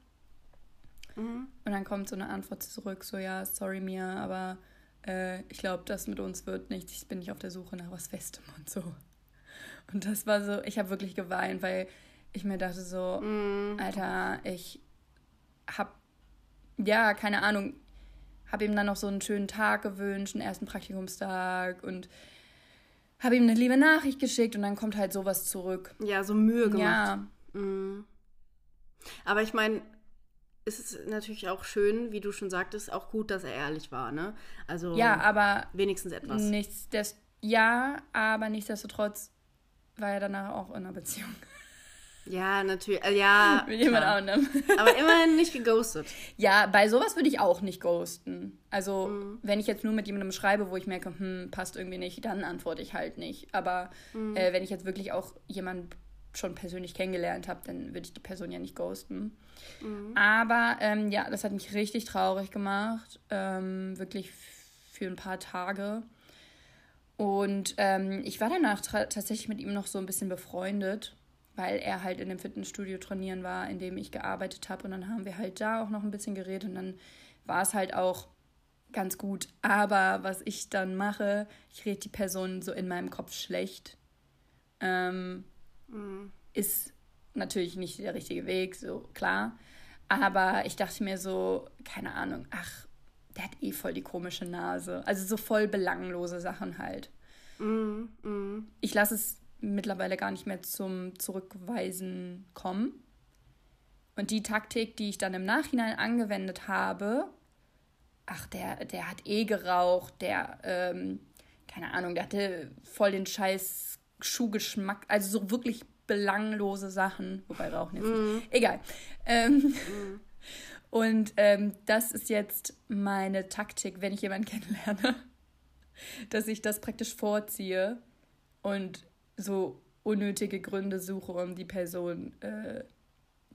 Mhm. Und dann kommt so eine Antwort zurück, so ja, sorry Mia, aber äh, ich glaube, das mit uns wird nichts. Ich bin nicht auf der Suche nach was Festem und so. Und das war so, ich habe wirklich geweint, weil ich mir dachte so, mhm. Alter, ich habe, ja, keine Ahnung, habe ihm dann noch so einen schönen Tag gewünscht, einen ersten Praktikumstag und habe ihm eine liebe Nachricht geschickt und dann kommt halt sowas zurück. Ja, so Mühe gemacht. Ja, Mhm. Aber ich meine, es ist natürlich auch schön, wie du schon sagtest, auch gut, dass er ehrlich war, ne? Also ja, aber wenigstens etwas. Nichts, des, ja, aber nichtsdestotrotz war er danach auch in einer Beziehung. Ja, natürlich. Äh, ja. Mit jemand anderem. Aber immerhin nicht geghostet. Ja, bei sowas würde ich auch nicht ghosten. Also, mhm. wenn ich jetzt nur mit jemandem schreibe, wo ich merke, hm, passt irgendwie nicht, dann antworte ich halt nicht. Aber mhm. äh, wenn ich jetzt wirklich auch jemanden schon persönlich kennengelernt habe, dann würde ich die Person ja nicht ghosten. Mhm. Aber ähm, ja, das hat mich richtig traurig gemacht. Ähm, wirklich für ein paar Tage. Und ähm, ich war danach tatsächlich mit ihm noch so ein bisschen befreundet, weil er halt in dem Fitnessstudio trainieren war, in dem ich gearbeitet habe. Und dann haben wir halt da auch noch ein bisschen geredet und dann war es halt auch ganz gut. Aber was ich dann mache, ich rede die Person so in meinem Kopf schlecht. Ähm, mhm. Ist natürlich nicht der richtige Weg, so klar. Aber ich dachte mir so, keine Ahnung, ach, der hat eh voll die komische Nase. Also so voll belanglose Sachen halt. Mm, mm. Ich lasse es mittlerweile gar nicht mehr zum Zurückweisen kommen. Und die Taktik, die ich dann im Nachhinein angewendet habe, ach, der, der hat eh geraucht, der, ähm, keine Ahnung, der hatte voll den scheiß Schuhgeschmack, also so wirklich belanglose Sachen, wobei Rauchen jetzt mm. nicht. Egal. Ähm, mm. Und ähm, das ist jetzt meine Taktik, wenn ich jemanden kennenlerne, dass ich das praktisch vorziehe und so unnötige Gründe suche, um die Person äh,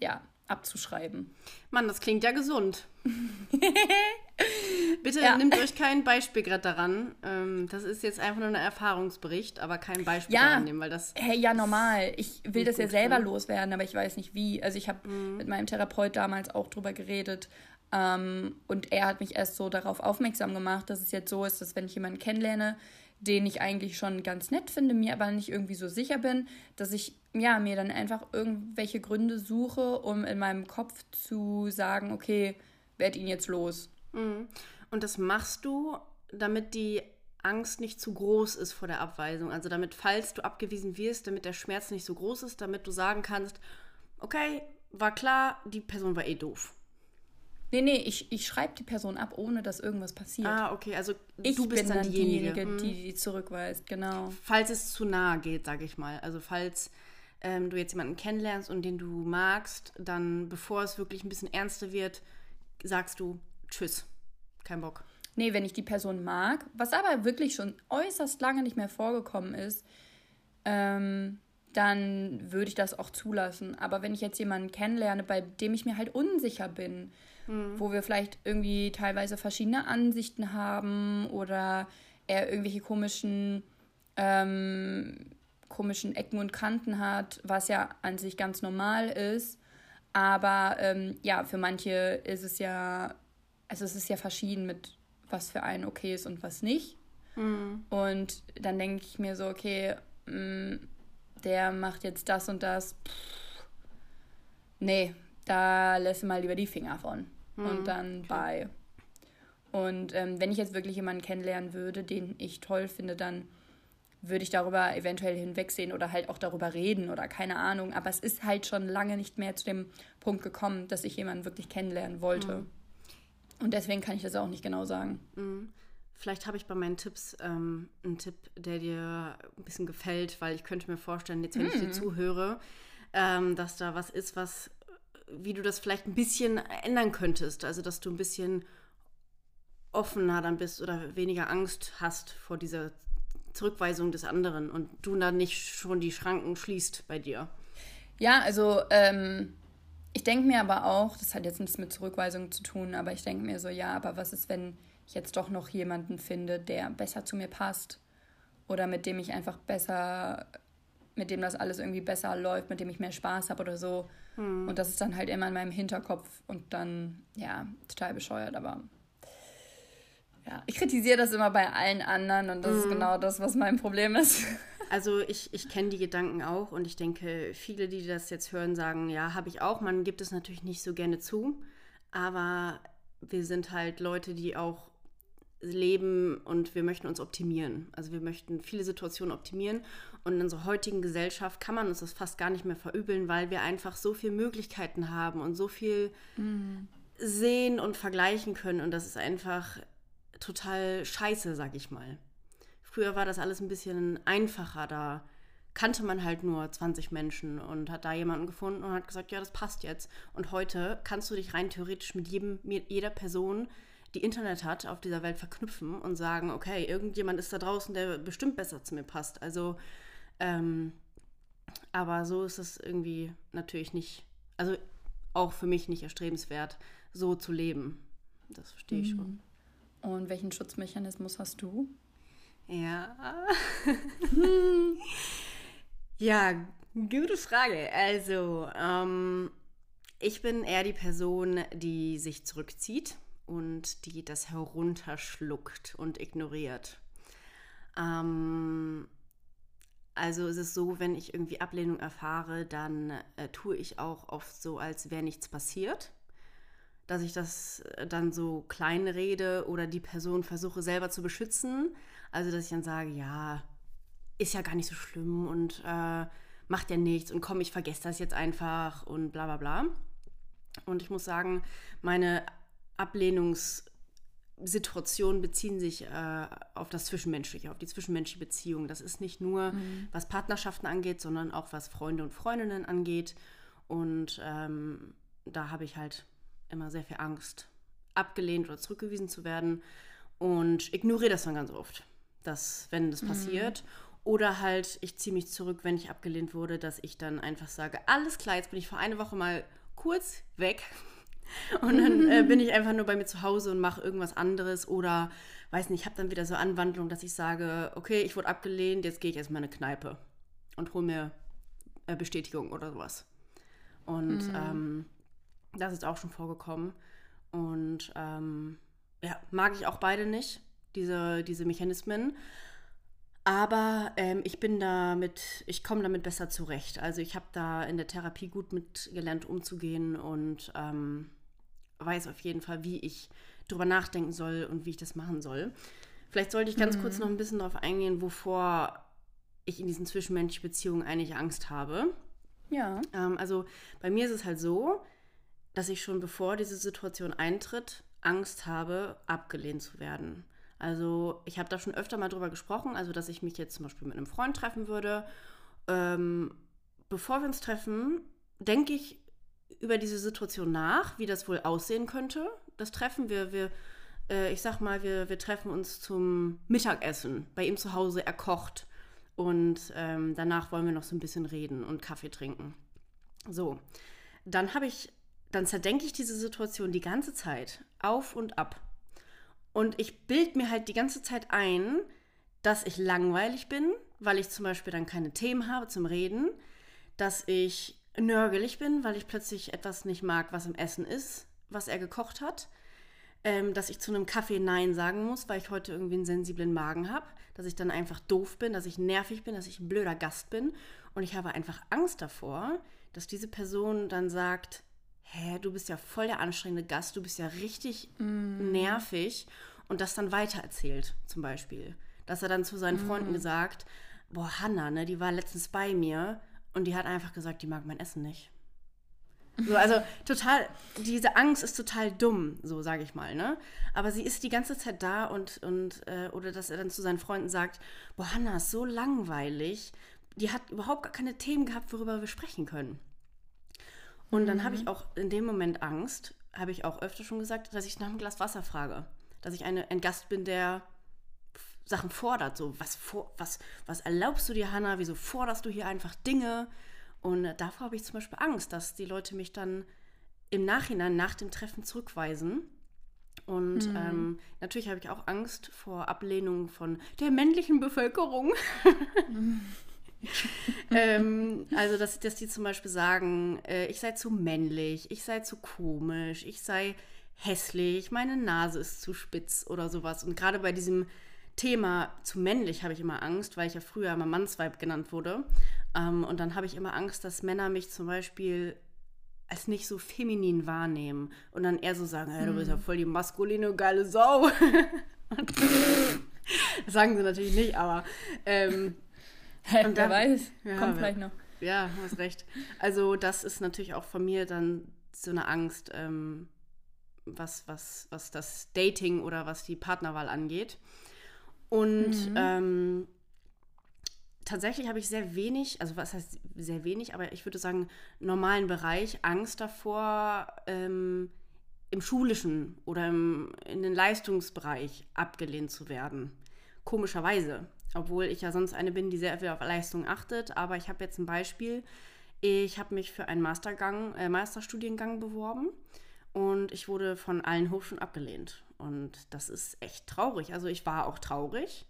ja, abzuschreiben. Mann, das klingt ja gesund. Bitte ja. nehmt euch kein Beispiel gerade daran. Ähm, das ist jetzt einfach nur ein Erfahrungsbericht, aber kein Beispiel ja. daran nehmen, weil das. Hey, ja, normal. Ich will das ja selber ne? loswerden, aber ich weiß nicht wie. Also, ich habe mhm. mit meinem Therapeut damals auch drüber geredet. Ähm, und er hat mich erst so darauf aufmerksam gemacht, dass es jetzt so ist, dass wenn ich jemanden kennenlerne, den ich eigentlich schon ganz nett finde, mir aber nicht irgendwie so sicher bin, dass ich ja mir dann einfach irgendwelche Gründe suche, um in meinem Kopf zu sagen, okay, werd ihn jetzt los. Mhm. Und das machst du, damit die Angst nicht zu groß ist vor der Abweisung. Also damit, falls du abgewiesen wirst, damit der Schmerz nicht so groß ist, damit du sagen kannst, okay, war klar, die Person war eh doof. Nee, nee, ich, ich schreibe die Person ab, ohne dass irgendwas passiert. Ah, okay, also ich du bist bin dann, diejenige, diejenige hm. die die zurückweist, genau. Falls es zu nahe geht, sage ich mal. Also falls ähm, du jetzt jemanden kennenlernst und den du magst, dann bevor es wirklich ein bisschen ernster wird, sagst du Tschüss, kein Bock. Nee, wenn ich die Person mag, was aber wirklich schon äußerst lange nicht mehr vorgekommen ist, ähm, dann würde ich das auch zulassen. Aber wenn ich jetzt jemanden kennenlerne, bei dem ich mir halt unsicher bin, mhm. wo wir vielleicht irgendwie teilweise verschiedene Ansichten haben oder er irgendwelche komischen, ähm, komischen Ecken und Kanten hat, was ja an sich ganz normal ist. Aber ähm, ja, für manche ist es ja, also es ist ja verschieden mit was für einen okay ist und was nicht. Mhm. Und dann denke ich mir so, okay, mh, mm, der macht jetzt das und das. Pff, nee, da lässt mal lieber die Finger von mhm. und dann okay. bye. Und ähm, wenn ich jetzt wirklich jemanden kennenlernen würde, den ich toll finde, dann würde ich darüber eventuell hinwegsehen oder halt auch darüber reden oder keine Ahnung. Aber es ist halt schon lange nicht mehr zu dem Punkt gekommen, dass ich jemanden wirklich kennenlernen wollte. Mhm. Und deswegen kann ich das auch nicht genau sagen. Mhm. Vielleicht habe ich bei meinen Tipps ähm, einen Tipp, der dir ein bisschen gefällt, weil ich könnte mir vorstellen, jetzt wenn ich dir mhm. zuhöre, ähm, dass da was ist, was wie du das vielleicht ein bisschen ändern könntest. Also, dass du ein bisschen offener dann bist oder weniger Angst hast vor dieser Zurückweisung des anderen und du dann nicht schon die Schranken schließt bei dir. Ja, also ähm, ich denke mir aber auch, das hat jetzt nichts mit Zurückweisung zu tun, aber ich denke mir so, ja, aber was ist, wenn ich jetzt doch noch jemanden finde, der besser zu mir passt oder mit dem ich einfach besser, mit dem das alles irgendwie besser läuft, mit dem ich mehr Spaß habe oder so. Hm. Und das ist dann halt immer in meinem Hinterkopf und dann, ja, total bescheuert, aber ja, ich kritisiere das immer bei allen anderen und das hm. ist genau das, was mein Problem ist. Also ich, ich kenne die Gedanken auch und ich denke, viele, die das jetzt hören, sagen, ja, habe ich auch. Man gibt es natürlich nicht so gerne zu, aber wir sind halt Leute, die auch leben und wir möchten uns optimieren. Also wir möchten viele Situationen optimieren und in unserer heutigen Gesellschaft kann man uns das fast gar nicht mehr verübeln, weil wir einfach so viele Möglichkeiten haben und so viel mhm. sehen und vergleichen können und das ist einfach total scheiße, sag ich mal. Früher war das alles ein bisschen einfacher, da kannte man halt nur 20 Menschen und hat da jemanden gefunden und hat gesagt, ja, das passt jetzt. Und heute kannst du dich rein theoretisch mit jedem, mit jeder Person die Internet hat, auf dieser Welt verknüpfen und sagen, okay, irgendjemand ist da draußen, der bestimmt besser zu mir passt. Also, ähm, aber so ist es irgendwie natürlich nicht, also auch für mich nicht erstrebenswert, so zu leben. Das verstehe ich mhm. schon. Und welchen Schutzmechanismus hast du? Ja. ja, gute Frage. Also, ähm, ich bin eher die Person, die sich zurückzieht und die das herunterschluckt und ignoriert. Ähm, also ist es so, wenn ich irgendwie Ablehnung erfahre, dann äh, tue ich auch oft so, als wäre nichts passiert. Dass ich das äh, dann so klein rede oder die Person versuche selber zu beschützen. Also dass ich dann sage, ja, ist ja gar nicht so schlimm und äh, macht ja nichts und komm, ich vergesse das jetzt einfach und bla bla bla. Und ich muss sagen, meine Ablehnungssituationen beziehen sich äh, auf das Zwischenmenschliche, auf die zwischenmenschliche Beziehung. Das ist nicht nur, mhm. was Partnerschaften angeht, sondern auch was Freunde und Freundinnen angeht. Und ähm, da habe ich halt immer sehr viel Angst, abgelehnt oder zurückgewiesen zu werden und ignoriere das dann ganz oft, dass, wenn das mhm. passiert. Oder halt, ich ziehe mich zurück, wenn ich abgelehnt wurde, dass ich dann einfach sage, alles klar, jetzt bin ich vor einer Woche mal kurz weg und dann äh, bin ich einfach nur bei mir zu Hause und mache irgendwas anderes oder weiß nicht, ich habe dann wieder so Anwandlung, dass ich sage, okay, ich wurde abgelehnt, jetzt gehe ich erstmal in eine Kneipe und hole mir äh, Bestätigung oder sowas. Und mhm. ähm, das ist auch schon vorgekommen. Und ähm, ja, mag ich auch beide nicht, diese, diese Mechanismen. Aber ähm, ich bin damit, ich komme damit besser zurecht. Also ich habe da in der Therapie gut mit gelernt umzugehen und ähm, weiß auf jeden Fall, wie ich drüber nachdenken soll und wie ich das machen soll. Vielleicht sollte ich ganz mhm. kurz noch ein bisschen darauf eingehen, wovor ich in diesen zwischenmenschlichen Beziehungen eigentlich Angst habe. Ja. Ähm, also bei mir ist es halt so, dass ich schon bevor diese Situation eintritt, Angst habe, abgelehnt zu werden. Also ich habe da schon öfter mal drüber gesprochen, also dass ich mich jetzt zum Beispiel mit einem Freund treffen würde. Ähm, bevor wir uns treffen, denke ich über diese Situation nach, wie das wohl aussehen könnte. Das Treffen, wir, wir äh, ich sag mal, wir, wir treffen uns zum Mittagessen bei ihm zu Hause. Er kocht und ähm, danach wollen wir noch so ein bisschen reden und Kaffee trinken. So, dann habe ich, dann zerdenke ich diese Situation die ganze Zeit auf und ab. Und ich bild mir halt die ganze Zeit ein, dass ich langweilig bin, weil ich zum Beispiel dann keine Themen habe zum Reden, dass ich nörgelig bin, weil ich plötzlich etwas nicht mag, was im Essen ist, was er gekocht hat. Ähm, dass ich zu einem Kaffee Nein sagen muss, weil ich heute irgendwie einen sensiblen Magen habe, dass ich dann einfach doof bin, dass ich nervig bin, dass ich ein blöder Gast bin. Und ich habe einfach Angst davor, dass diese Person dann sagt, hä, du bist ja voll der anstrengende Gast, du bist ja richtig mm. nervig und das dann weitererzählt, zum Beispiel. Dass er dann zu seinen mm. Freunden gesagt, boah, Hanna, ne, die war letztens bei mir und die hat einfach gesagt, die mag mein Essen nicht. So, also total, diese Angst ist total dumm, so sage ich mal, ne? Aber sie ist die ganze Zeit da und, und äh, oder dass er dann zu seinen Freunden sagt, boah, Hannah ist so langweilig, die hat überhaupt gar keine Themen gehabt, worüber wir sprechen können. Und dann mhm. habe ich auch in dem Moment Angst, habe ich auch öfter schon gesagt, dass ich nach einem Glas Wasser frage. Dass ich eine, ein Gast bin, der Sachen fordert. So, was, vor, was, was erlaubst du dir, Hannah? Wieso forderst du hier einfach Dinge? Und davor habe ich zum Beispiel Angst, dass die Leute mich dann im Nachhinein nach dem Treffen zurückweisen. Und mhm. ähm, natürlich habe ich auch Angst vor Ablehnung von der männlichen Bevölkerung. ähm, also, dass, dass die zum Beispiel sagen, äh, ich sei zu männlich, ich sei zu komisch, ich sei hässlich, meine Nase ist zu spitz oder sowas. Und gerade bei diesem Thema zu männlich habe ich immer Angst, weil ich ja früher immer Mannsweib genannt wurde. Ähm, und dann habe ich immer Angst, dass Männer mich zum Beispiel als nicht so feminin wahrnehmen und dann eher so sagen, hey, du bist ja hm. voll die maskuline, geile Sau. das sagen sie natürlich nicht, aber. Ähm, dann, Wer weiß, ja, kommt vielleicht noch. Ja, hast recht. Also, das ist natürlich auch von mir dann so eine Angst, ähm, was, was, was das Dating oder was die Partnerwahl angeht. Und mhm. ähm, tatsächlich habe ich sehr wenig, also was heißt sehr wenig, aber ich würde sagen, normalen Bereich Angst davor, ähm, im schulischen oder im, in den Leistungsbereich abgelehnt zu werden. Komischerweise. Obwohl ich ja sonst eine bin, die sehr viel auf Leistung achtet. Aber ich habe jetzt ein Beispiel. Ich habe mich für einen Mastergang, äh, Masterstudiengang beworben und ich wurde von allen Hochschulen abgelehnt. Und das ist echt traurig. Also ich war auch traurig.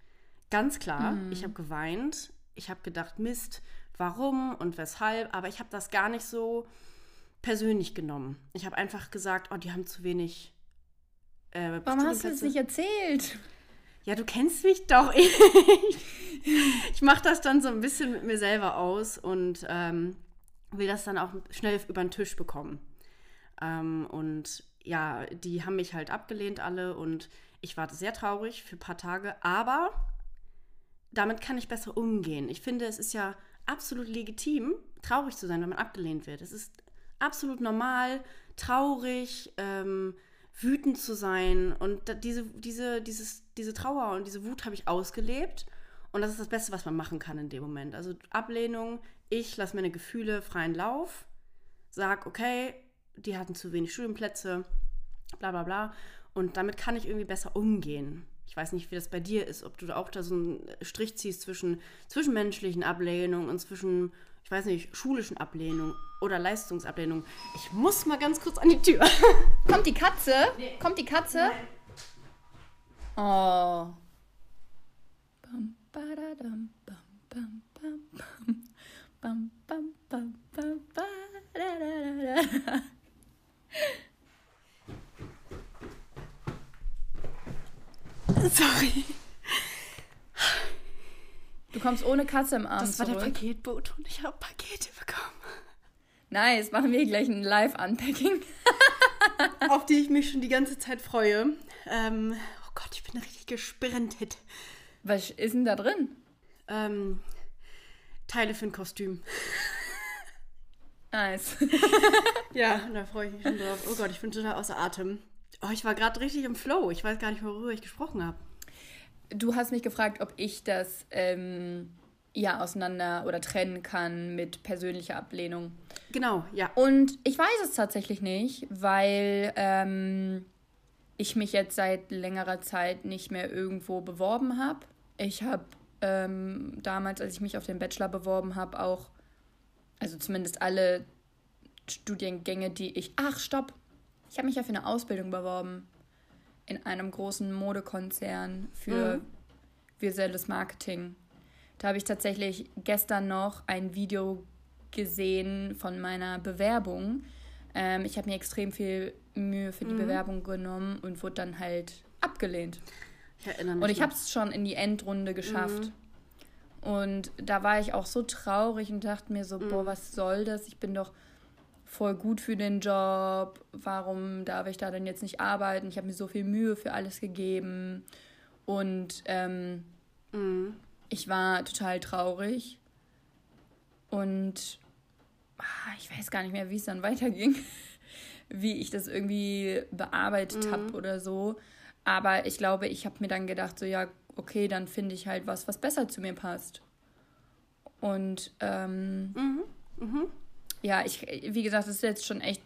Ganz klar. Mhm. Ich habe geweint. Ich habe gedacht, Mist, warum und weshalb. Aber ich habe das gar nicht so persönlich genommen. Ich habe einfach gesagt, oh, die haben zu wenig. Äh, warum hast du es nicht erzählt? Ja, du kennst mich doch. ich mache das dann so ein bisschen mit mir selber aus und ähm, will das dann auch schnell über den Tisch bekommen. Ähm, und ja, die haben mich halt abgelehnt alle und ich war sehr traurig für ein paar Tage, aber damit kann ich besser umgehen. Ich finde, es ist ja absolut legitim, traurig zu sein, wenn man abgelehnt wird. Es ist absolut normal, traurig, ähm, wütend zu sein. Und diese, diese, dieses, diese Trauer und diese Wut habe ich ausgelebt. Und das ist das Beste, was man machen kann in dem Moment. Also Ablehnung, ich lasse meine Gefühle freien Lauf, sag, okay, die hatten zu wenig Studienplätze, bla bla bla. Und damit kann ich irgendwie besser umgehen. Ich weiß nicht, wie das bei dir ist, ob du auch da so einen Strich ziehst zwischen zwischenmenschlichen Ablehnungen und zwischen, ich weiß nicht, schulischen Ablehnungen oder Leistungsablehnung. Ich muss mal ganz kurz an die Tür. Kommt die Katze? Nee. Kommt die Katze? Nein. Oh. Bam, badadam, bam, bam, bam, bam. Bam, bam, bam, bam, badadada. Sorry. Du kommst ohne Katze im Arm Das war zurück. der Paketboot und ich habe Pakete bekommen. Nice, machen wir gleich ein Live-Unpacking. Auf die ich mich schon die ganze Zeit freue. Ähm, oh Gott, ich bin richtig gesprintet. Was ist denn da drin? Ähm, Teile für ein Kostüm. Nice. ja, da freue ich mich schon drauf. Oh Gott, ich bin total außer Atem. Oh, ich war gerade richtig im Flow. Ich weiß gar nicht, worüber ich gesprochen habe. Du hast mich gefragt, ob ich das ähm, ja auseinander oder trennen kann mit persönlicher Ablehnung. Genau, ja. Und ich weiß es tatsächlich nicht, weil ähm, ich mich jetzt seit längerer Zeit nicht mehr irgendwo beworben habe. Ich habe ähm, damals, als ich mich auf den Bachelor beworben habe, auch, also zumindest alle Studiengänge, die ich. Ach, stopp! Ich habe mich ja für eine Ausbildung beworben in einem großen Modekonzern für mhm. visuelles Marketing. Da habe ich tatsächlich gestern noch ein Video gesehen von meiner Bewerbung. Ähm, ich habe mir extrem viel Mühe für die mhm. Bewerbung genommen und wurde dann halt abgelehnt. Ich erinnere mich. Und ich habe es schon in die Endrunde geschafft. Mhm. Und da war ich auch so traurig und dachte mir so, mhm. boah, was soll das? Ich bin doch voll gut für den Job. Warum darf ich da denn jetzt nicht arbeiten? Ich habe mir so viel Mühe für alles gegeben. Und ähm, mhm ich war total traurig und ah, ich weiß gar nicht mehr, wie es dann weiterging, wie ich das irgendwie bearbeitet mhm. habe oder so. Aber ich glaube, ich habe mir dann gedacht, so ja, okay, dann finde ich halt was, was besser zu mir passt. Und ähm, mhm. Mhm. Ja, ich, wie gesagt, das ist jetzt schon echt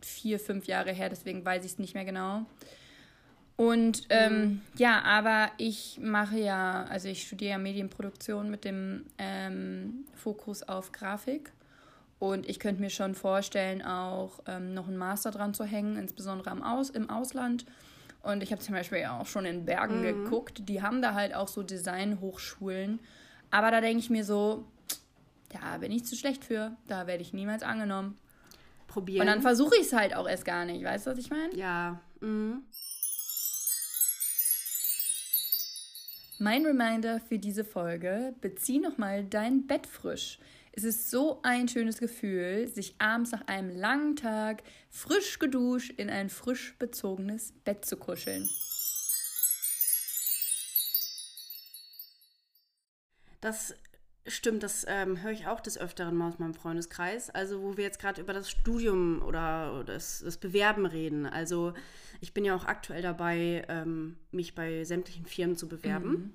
vier, fünf Jahre her, deswegen weiß ich es nicht mehr genau. Und ähm, mhm. ja, aber ich mache ja, also ich studiere ja Medienproduktion mit dem ähm, Fokus auf Grafik. Und ich könnte mir schon vorstellen, auch ähm, noch einen Master dran zu hängen, insbesondere im, Aus im Ausland. Und ich habe zum Beispiel auch schon in Bergen mhm. geguckt. Die haben da halt auch so Designhochschulen. Aber da denke ich mir so, da bin ich zu schlecht für, da werde ich niemals angenommen. Probieren. Und dann versuche ich es halt auch erst gar nicht, weißt du, was ich meine? Ja. Mhm. Mein Reminder für diese Folge: bezieh nochmal dein Bett frisch. Es ist so ein schönes Gefühl, sich abends nach einem langen Tag frisch geduscht in ein frisch bezogenes Bett zu kuscheln. Das stimmt, das ähm, höre ich auch des Öfteren mal aus meinem Freundeskreis. Also, wo wir jetzt gerade über das Studium oder das, das, Bewerben reden. Also, ich bin ja auch aktuell dabei, ähm, mich bei sämtlichen Firmen zu bewerben. Mhm.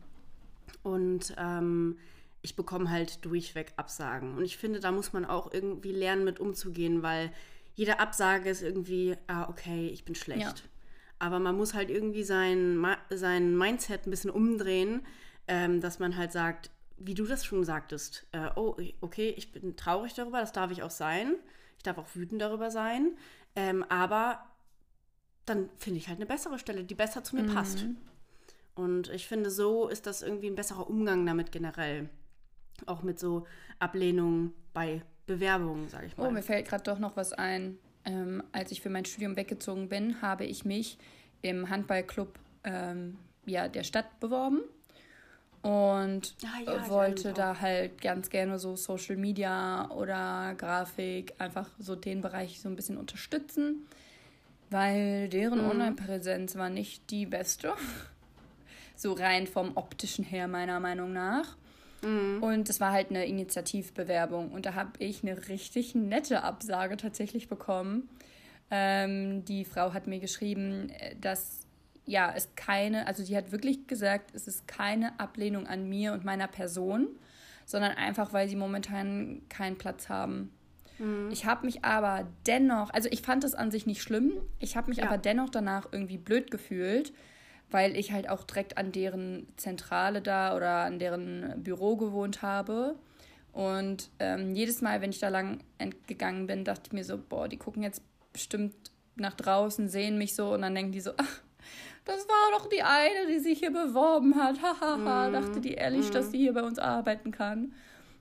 Und ähm, ich bekomme halt durchweg Absagen. Und ich finde, da muss man auch irgendwie lernen, mit umzugehen, weil jede Absage ist irgendwie, ah, okay, ich bin schlecht. Ja. Aber man muss halt irgendwie sein, sein Mindset ein bisschen umdrehen, ähm, dass man halt sagt, wie du das schon sagtest, äh, oh, okay, ich bin traurig darüber, das darf ich auch sein. Ich darf auch wütend darüber sein. Ähm, aber dann finde ich halt eine bessere Stelle, die besser zu mir mhm. passt. Und ich finde, so ist das irgendwie ein besserer Umgang damit generell. Auch mit so Ablehnungen bei Bewerbungen, sage ich mal. Oh, mir fällt gerade doch noch was ein. Ähm, als ich für mein Studium weggezogen bin, habe ich mich im Handballclub ähm, ja, der Stadt beworben und ah, ja, wollte da halt ganz gerne so Social Media oder Grafik, einfach so den Bereich so ein bisschen unterstützen, weil deren mhm. Online-Präsenz war nicht die beste. so rein vom optischen her, meiner Meinung nach. Mhm. Und es war halt eine Initiativbewerbung und da habe ich eine richtig nette Absage tatsächlich bekommen. Ähm, die Frau hat mir geschrieben, äh, dass ja, es keine, also sie hat wirklich gesagt, es ist keine Ablehnung an mir und meiner Person, sondern einfach, weil sie momentan keinen Platz haben. Mhm. Ich habe mich aber dennoch, also ich fand es an sich nicht schlimm, ich habe mich ja. aber dennoch danach irgendwie blöd gefühlt, weil ich halt auch direkt an deren Zentrale da oder an deren Büro gewohnt habe. Und ähm, jedes Mal, wenn ich da lang entgegangen bin, dachte ich mir so, boah, die gucken jetzt bestimmt nach draußen, sehen mich so und dann denken die so, ach, das war doch die eine, die sich hier beworben hat. Hahaha, mm. dachte die ehrlich, dass sie hier bei uns arbeiten kann.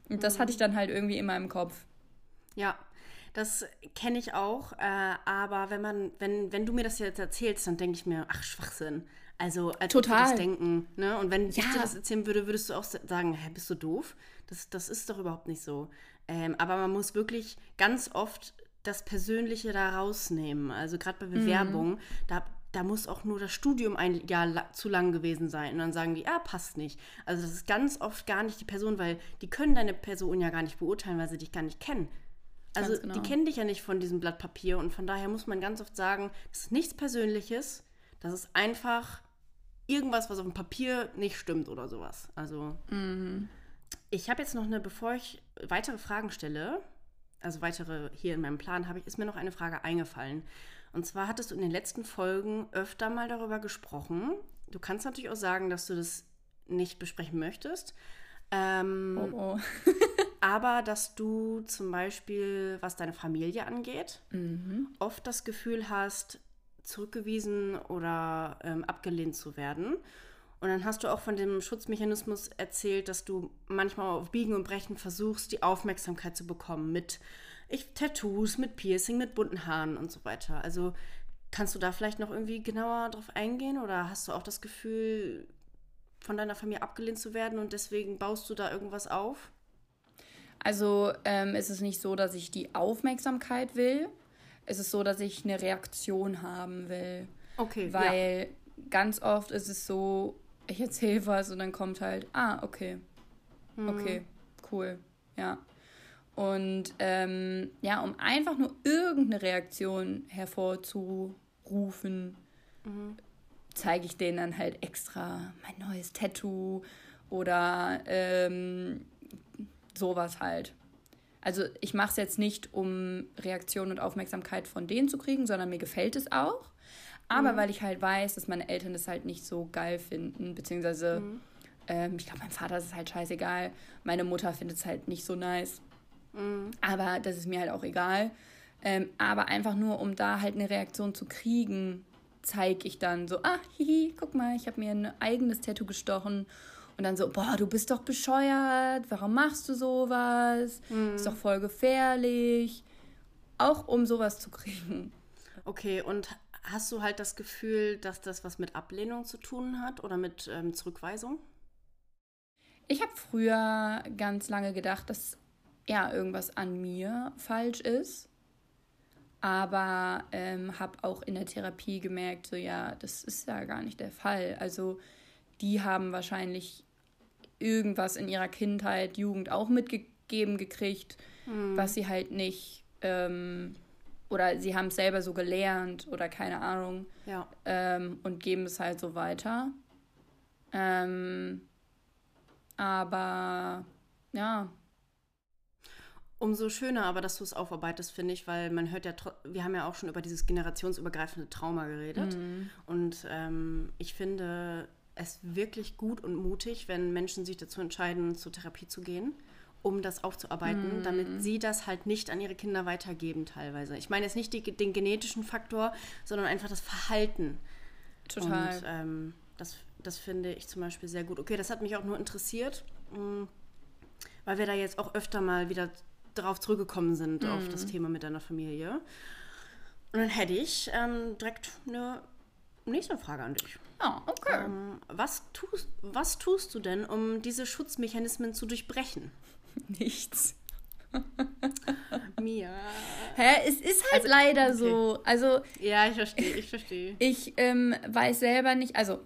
Und das hatte ich dann halt irgendwie in meinem Kopf. Ja, das kenne ich auch. Äh, aber wenn man, wenn, wenn du mir das jetzt erzählst, dann denke ich mir, ach, Schwachsinn. Also als Total. das denken. Ne? Und wenn ja. ich dir das erzählen würde, würdest du auch sagen, hä, bist du doof? Das, das ist doch überhaupt nicht so. Ähm, aber man muss wirklich ganz oft das Persönliche da rausnehmen. Also gerade bei Bewerbungen, mhm. da da muss auch nur das Studium ein Jahr la zu lang gewesen sein. Und dann sagen die, ah, passt nicht. Also das ist ganz oft gar nicht die Person, weil die können deine Person ja gar nicht beurteilen, weil sie dich gar nicht kennen. Also genau. die kennen dich ja nicht von diesem Blatt Papier und von daher muss man ganz oft sagen, das ist nichts Persönliches, das ist einfach irgendwas, was auf dem Papier nicht stimmt oder sowas. Also mhm. ich habe jetzt noch eine, bevor ich weitere Fragen stelle, also weitere hier in meinem Plan, habe ich, ist mir noch eine Frage eingefallen. Und zwar hattest du in den letzten Folgen öfter mal darüber gesprochen. Du kannst natürlich auch sagen, dass du das nicht besprechen möchtest. Ähm, oh oh. aber dass du zum Beispiel, was deine Familie angeht, mhm. oft das Gefühl hast, zurückgewiesen oder ähm, abgelehnt zu werden. Und dann hast du auch von dem Schutzmechanismus erzählt, dass du manchmal auf Biegen und Brechen versuchst, die Aufmerksamkeit zu bekommen mit ich Tattoos, mit Piercing, mit bunten Haaren und so weiter. Also kannst du da vielleicht noch irgendwie genauer drauf eingehen oder hast du auch das Gefühl, von deiner Familie abgelehnt zu werden und deswegen baust du da irgendwas auf? Also ähm, ist es nicht so, dass ich die Aufmerksamkeit will. Es ist so, dass ich eine Reaktion haben will. Okay. Weil ja. ganz oft ist es so, ich erzähle was und dann kommt halt, ah, okay. Hm. Okay, cool. Ja. Und ähm, ja, um einfach nur irgendeine Reaktion hervorzurufen, mhm. zeige ich denen dann halt extra mein neues Tattoo oder ähm, sowas halt. Also ich mache es jetzt nicht, um Reaktion und Aufmerksamkeit von denen zu kriegen, sondern mir gefällt es auch. Aber mhm. weil ich halt weiß, dass meine Eltern das halt nicht so geil finden, beziehungsweise mhm. ähm, ich glaube, mein Vater ist es halt scheißegal. Meine Mutter findet es halt nicht so nice. Mhm. Aber das ist mir halt auch egal. Ähm, aber einfach nur, um da halt eine Reaktion zu kriegen, zeige ich dann so, ah, hihi, guck mal, ich habe mir ein eigenes Tattoo gestochen. Und dann so, boah, du bist doch bescheuert, warum machst du sowas? Mhm. Ist doch voll gefährlich. Auch um sowas zu kriegen. Okay, und hast du halt das Gefühl, dass das was mit Ablehnung zu tun hat oder mit ähm, Zurückweisung? Ich habe früher ganz lange gedacht, dass ja, irgendwas an mir falsch ist. Aber ähm, habe auch in der Therapie gemerkt, so ja, das ist ja gar nicht der Fall. Also die haben wahrscheinlich irgendwas in ihrer Kindheit, Jugend auch mitgegeben gekriegt, mhm. was sie halt nicht ähm, oder sie haben es selber so gelernt oder keine Ahnung ja. ähm, und geben es halt so weiter. Ähm, aber ja. Umso schöner aber, dass du es aufarbeitest, finde ich, weil man hört ja, wir haben ja auch schon über dieses generationsübergreifende Trauma geredet. Mhm. Und ähm, ich finde es wirklich gut und mutig, wenn Menschen sich dazu entscheiden, zur Therapie zu gehen um das aufzuarbeiten, mm. damit sie das halt nicht an ihre Kinder weitergeben teilweise. Ich meine jetzt nicht die, den genetischen Faktor, sondern einfach das Verhalten. Total. Und ähm, das, das finde ich zum Beispiel sehr gut. Okay, das hat mich auch nur interessiert, mh, mm, weil wir da jetzt auch öfter mal wieder darauf zurückgekommen sind, mm. auf das mm. Thema mit deiner Familie. Und dann hätte ich ähm, direkt eine nächste Frage an dich. Oh, okay. Ähm, was, tust, was tust du denn, um diese Schutzmechanismen zu durchbrechen? Nichts. Mia. Hä, es ist halt also, leider okay. so. Also. Ja, ich verstehe, ich verstehe. Ich ähm, weiß selber nicht, also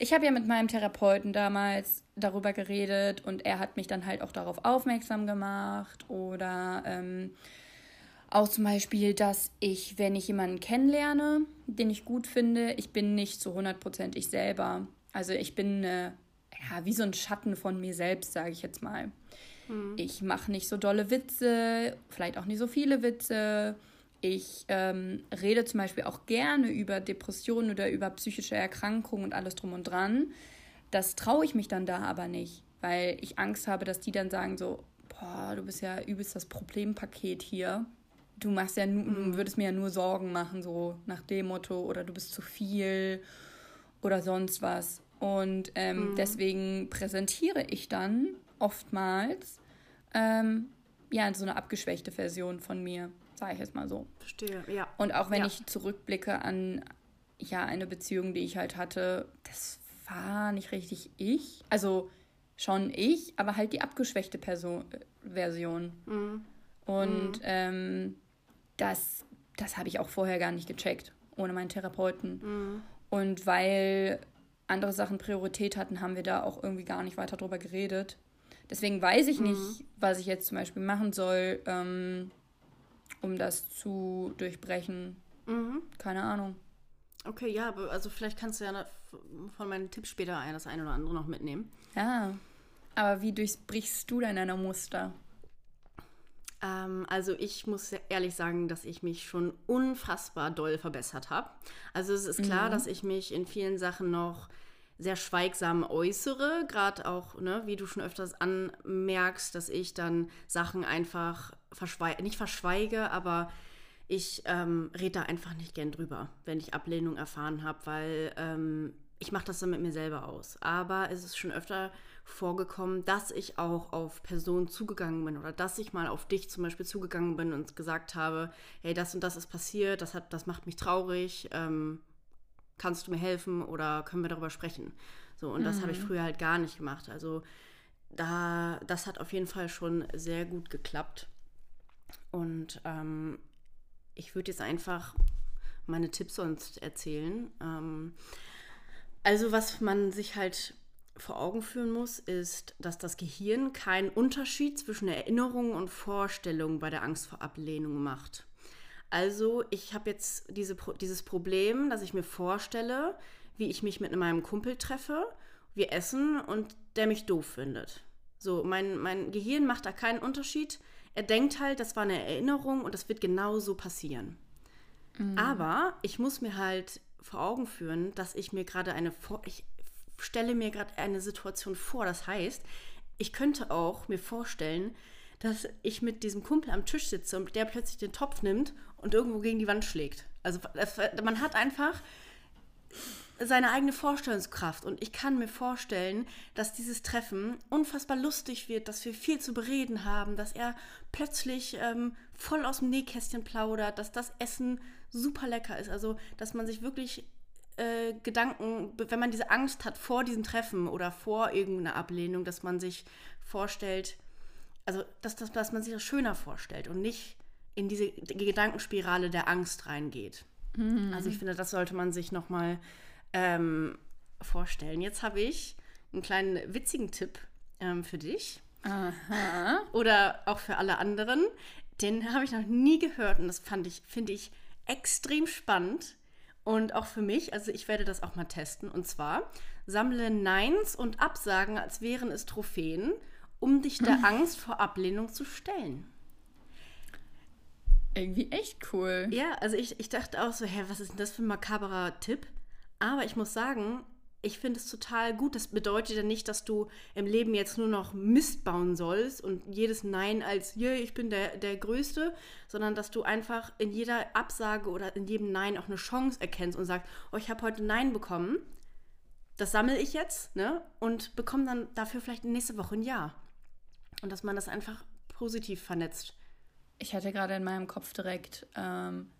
ich habe ja mit meinem Therapeuten damals darüber geredet und er hat mich dann halt auch darauf aufmerksam gemacht oder ähm, auch zum Beispiel, dass ich, wenn ich jemanden kennenlerne, den ich gut finde, ich bin nicht zu 100% ich selber. Also ich bin äh, ja, wie so ein Schatten von mir selbst, sage ich jetzt mal. Mhm. Ich mache nicht so dolle Witze, vielleicht auch nicht so viele Witze. Ich ähm, rede zum Beispiel auch gerne über Depressionen oder über psychische Erkrankungen und alles drum und dran. Das traue ich mich dann da aber nicht, weil ich Angst habe, dass die dann sagen so, boah, du bist ja übelst das Problempaket hier. Du machst ja, mhm. würdest mir ja nur Sorgen machen, so nach dem Motto, oder du bist zu viel oder sonst was. Und ähm, mhm. deswegen präsentiere ich dann oftmals ähm, ja, so eine abgeschwächte Version von mir, sage ich jetzt mal so. Verstehe, ja. Und auch wenn ja. ich zurückblicke an ja, eine Beziehung, die ich halt hatte, das war nicht richtig ich. Also schon ich, aber halt die abgeschwächte Person, äh, Version. Mhm. Und mhm. Ähm, das, das habe ich auch vorher gar nicht gecheckt, ohne meinen Therapeuten. Mhm. Und weil andere Sachen Priorität hatten, haben wir da auch irgendwie gar nicht weiter drüber geredet. Deswegen weiß ich nicht, mhm. was ich jetzt zum Beispiel machen soll, ähm, um das zu durchbrechen. Mhm. Keine Ahnung. Okay, ja, also vielleicht kannst du ja von meinen Tipps später das eine oder andere noch mitnehmen. Ja, aber wie durchbrichst du denn deine Muster? Ähm, also ich muss ehrlich sagen, dass ich mich schon unfassbar doll verbessert habe. Also es ist klar, mhm. dass ich mich in vielen Sachen noch sehr schweigsam äußere, gerade auch, ne, wie du schon öfters anmerkst, dass ich dann Sachen einfach verschweige, nicht verschweige, aber ich ähm, rede da einfach nicht gern drüber, wenn ich Ablehnung erfahren habe, weil ähm, ich mache das dann mit mir selber aus. Aber es ist schon öfter vorgekommen, dass ich auch auf Personen zugegangen bin oder dass ich mal auf dich zum Beispiel zugegangen bin und gesagt habe, hey, das und das ist passiert, das, hat, das macht mich traurig, ähm, kannst du mir helfen oder können wir darüber sprechen? So, und mhm. das habe ich mhm. früher halt gar nicht gemacht. Also da, das hat auf jeden Fall schon sehr gut geklappt. Und ähm, ich würde jetzt einfach meine Tipps sonst erzählen. Ähm, also, was man sich halt vor Augen führen muss, ist, dass das Gehirn keinen Unterschied zwischen Erinnerung und Vorstellung bei der Angst vor Ablehnung macht. Also ich habe jetzt diese, dieses Problem, dass ich mir vorstelle, wie ich mich mit meinem Kumpel treffe, wir essen und der mich doof findet. So, mein, mein Gehirn macht da keinen Unterschied. Er denkt halt, das war eine Erinnerung und das wird genau so passieren. Mhm. Aber ich muss mir halt vor Augen führen, dass ich mir gerade eine, ich stelle mir gerade eine Situation vor. Das heißt, ich könnte auch mir vorstellen, dass ich mit diesem Kumpel am Tisch sitze und der plötzlich den Topf nimmt und irgendwo gegen die Wand schlägt. Also man hat einfach seine eigene Vorstellungskraft und ich kann mir vorstellen, dass dieses Treffen unfassbar lustig wird, dass wir viel zu bereden haben, dass er plötzlich ähm, voll aus dem Nähkästchen plaudert, dass das Essen super lecker ist. Also, dass man sich wirklich äh, Gedanken, wenn man diese Angst hat vor diesem Treffen oder vor irgendeiner Ablehnung, dass man sich vorstellt, also dass, dass, dass man sich das schöner vorstellt und nicht in diese Gedankenspirale der Angst reingeht. Mhm. Also ich finde, das sollte man sich nochmal ähm, vorstellen. Jetzt habe ich einen kleinen witzigen Tipp ähm, für dich. Aha. Oder auch für alle anderen. Den habe ich noch nie gehört und das fand ich, finde ich extrem spannend. Und auch für mich, also ich werde das auch mal testen. Und zwar sammle Neins und Absagen, als wären es Trophäen, um dich der Angst vor Ablehnung zu stellen. Irgendwie echt cool. Ja, also ich, ich dachte auch so, hä, was ist denn das für ein makaberer Tipp? Aber ich muss sagen, ich finde es total gut. Das bedeutet ja nicht, dass du im Leben jetzt nur noch Mist bauen sollst und jedes Nein als, yeah, ich bin der, der Größte, sondern dass du einfach in jeder Absage oder in jedem Nein auch eine Chance erkennst und sagst, oh, ich habe heute Nein bekommen. Das sammle ich jetzt ne? und bekomme dann dafür vielleicht nächste Woche ein Ja. Und dass man das einfach positiv vernetzt. Ich hatte gerade in meinem Kopf direkt, ähm,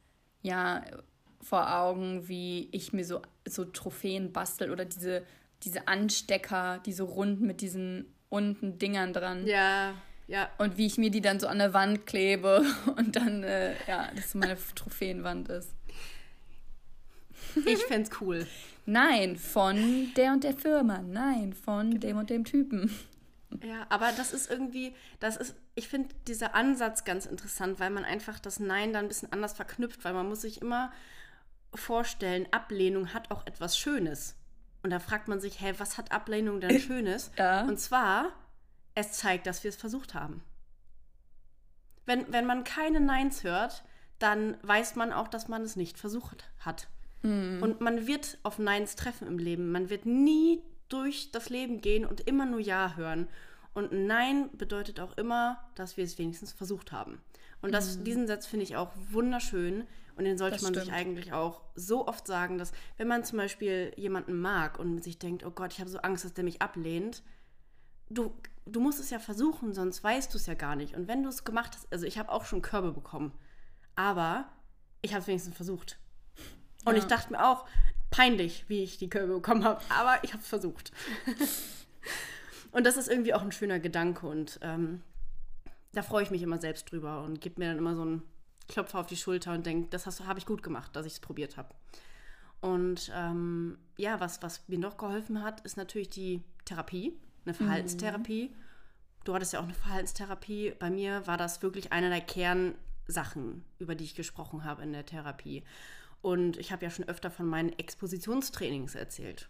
ja, vor Augen, wie ich mir so, so Trophäen bastel oder diese, diese Anstecker, diese runden mit diesen unten Dingern dran. Ja, ja. Und wie ich mir die dann so an der Wand klebe und dann, äh, ja, das so meine Trophäenwand ist. Ich fände es cool. Nein, von der und der Firma. Nein, von dem und dem Typen. Ja, aber das ist irgendwie, das ist, ich finde dieser Ansatz ganz interessant, weil man einfach das Nein dann ein bisschen anders verknüpft, weil man muss sich immer vorstellen, Ablehnung hat auch etwas Schönes. Und da fragt man sich, hey, was hat Ablehnung denn Schönes? Ja. Und zwar, es zeigt, dass wir es versucht haben. Wenn, wenn man keine Neins hört, dann weiß man auch, dass man es nicht versucht hat. Mhm. Und man wird auf Neins treffen im Leben. Man wird nie durch das Leben gehen und immer nur Ja hören. Und Nein bedeutet auch immer, dass wir es wenigstens versucht haben. Und das, mhm. diesen Satz finde ich auch wunderschön, und den sollte das man stimmt. sich eigentlich auch so oft sagen, dass wenn man zum Beispiel jemanden mag und sich denkt, oh Gott, ich habe so Angst, dass der mich ablehnt, du, du musst es ja versuchen, sonst weißt du es ja gar nicht. Und wenn du es gemacht hast, also ich habe auch schon Körbe bekommen, aber ich habe es wenigstens versucht. Und ja. ich dachte mir auch, peinlich, wie ich die Körbe bekommen habe, aber ich habe es versucht. und das ist irgendwie auch ein schöner Gedanke und ähm, da freue ich mich immer selbst drüber und gebe mir dann immer so ein klopfe auf die Schulter und denke, das habe ich gut gemacht, dass ich es probiert habe. Und ähm, ja, was, was mir noch geholfen hat, ist natürlich die Therapie, eine Verhaltenstherapie. Mhm. Du hattest ja auch eine Verhaltenstherapie. Bei mir war das wirklich eine der Kernsachen, über die ich gesprochen habe in der Therapie. Und ich habe ja schon öfter von meinen Expositionstrainings erzählt.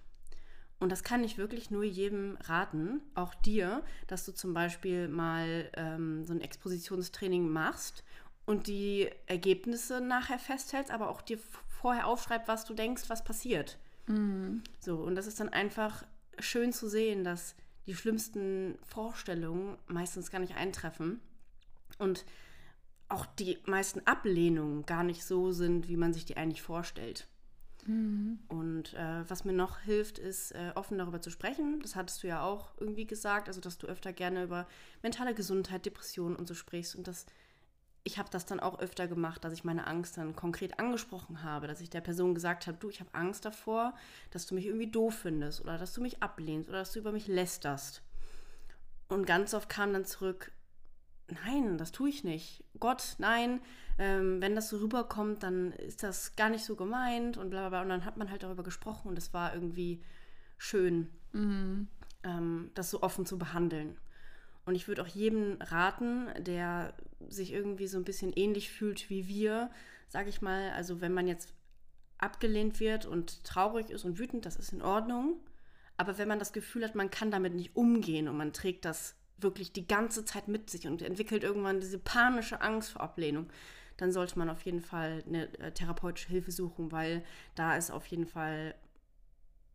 Und das kann ich wirklich nur jedem raten, auch dir, dass du zum Beispiel mal ähm, so ein Expositionstraining machst und die Ergebnisse nachher festhältst, aber auch dir vorher aufschreibst, was du denkst, was passiert. Mhm. So, und das ist dann einfach schön zu sehen, dass die schlimmsten Vorstellungen meistens gar nicht eintreffen und auch die meisten Ablehnungen gar nicht so sind, wie man sich die eigentlich vorstellt. Mhm. Und äh, was mir noch hilft, ist äh, offen darüber zu sprechen. Das hattest du ja auch irgendwie gesagt, also dass du öfter gerne über mentale Gesundheit, Depressionen und so sprichst und das ich habe das dann auch öfter gemacht, dass ich meine Angst dann konkret angesprochen habe, dass ich der Person gesagt habe, du, ich habe Angst davor, dass du mich irgendwie doof findest oder dass du mich ablehnst oder dass du über mich lästerst. Und ganz oft kam dann zurück, nein, das tue ich nicht. Gott, nein, ähm, wenn das so rüberkommt, dann ist das gar nicht so gemeint und bla bla bla. Und dann hat man halt darüber gesprochen und es war irgendwie schön, mhm. ähm, das so offen zu behandeln. Und ich würde auch jedem raten, der sich irgendwie so ein bisschen ähnlich fühlt wie wir, sage ich mal, also wenn man jetzt abgelehnt wird und traurig ist und wütend, das ist in Ordnung. Aber wenn man das Gefühl hat, man kann damit nicht umgehen und man trägt das wirklich die ganze Zeit mit sich und entwickelt irgendwann diese panische Angst vor Ablehnung, dann sollte man auf jeden Fall eine äh, therapeutische Hilfe suchen, weil da ist auf jeden Fall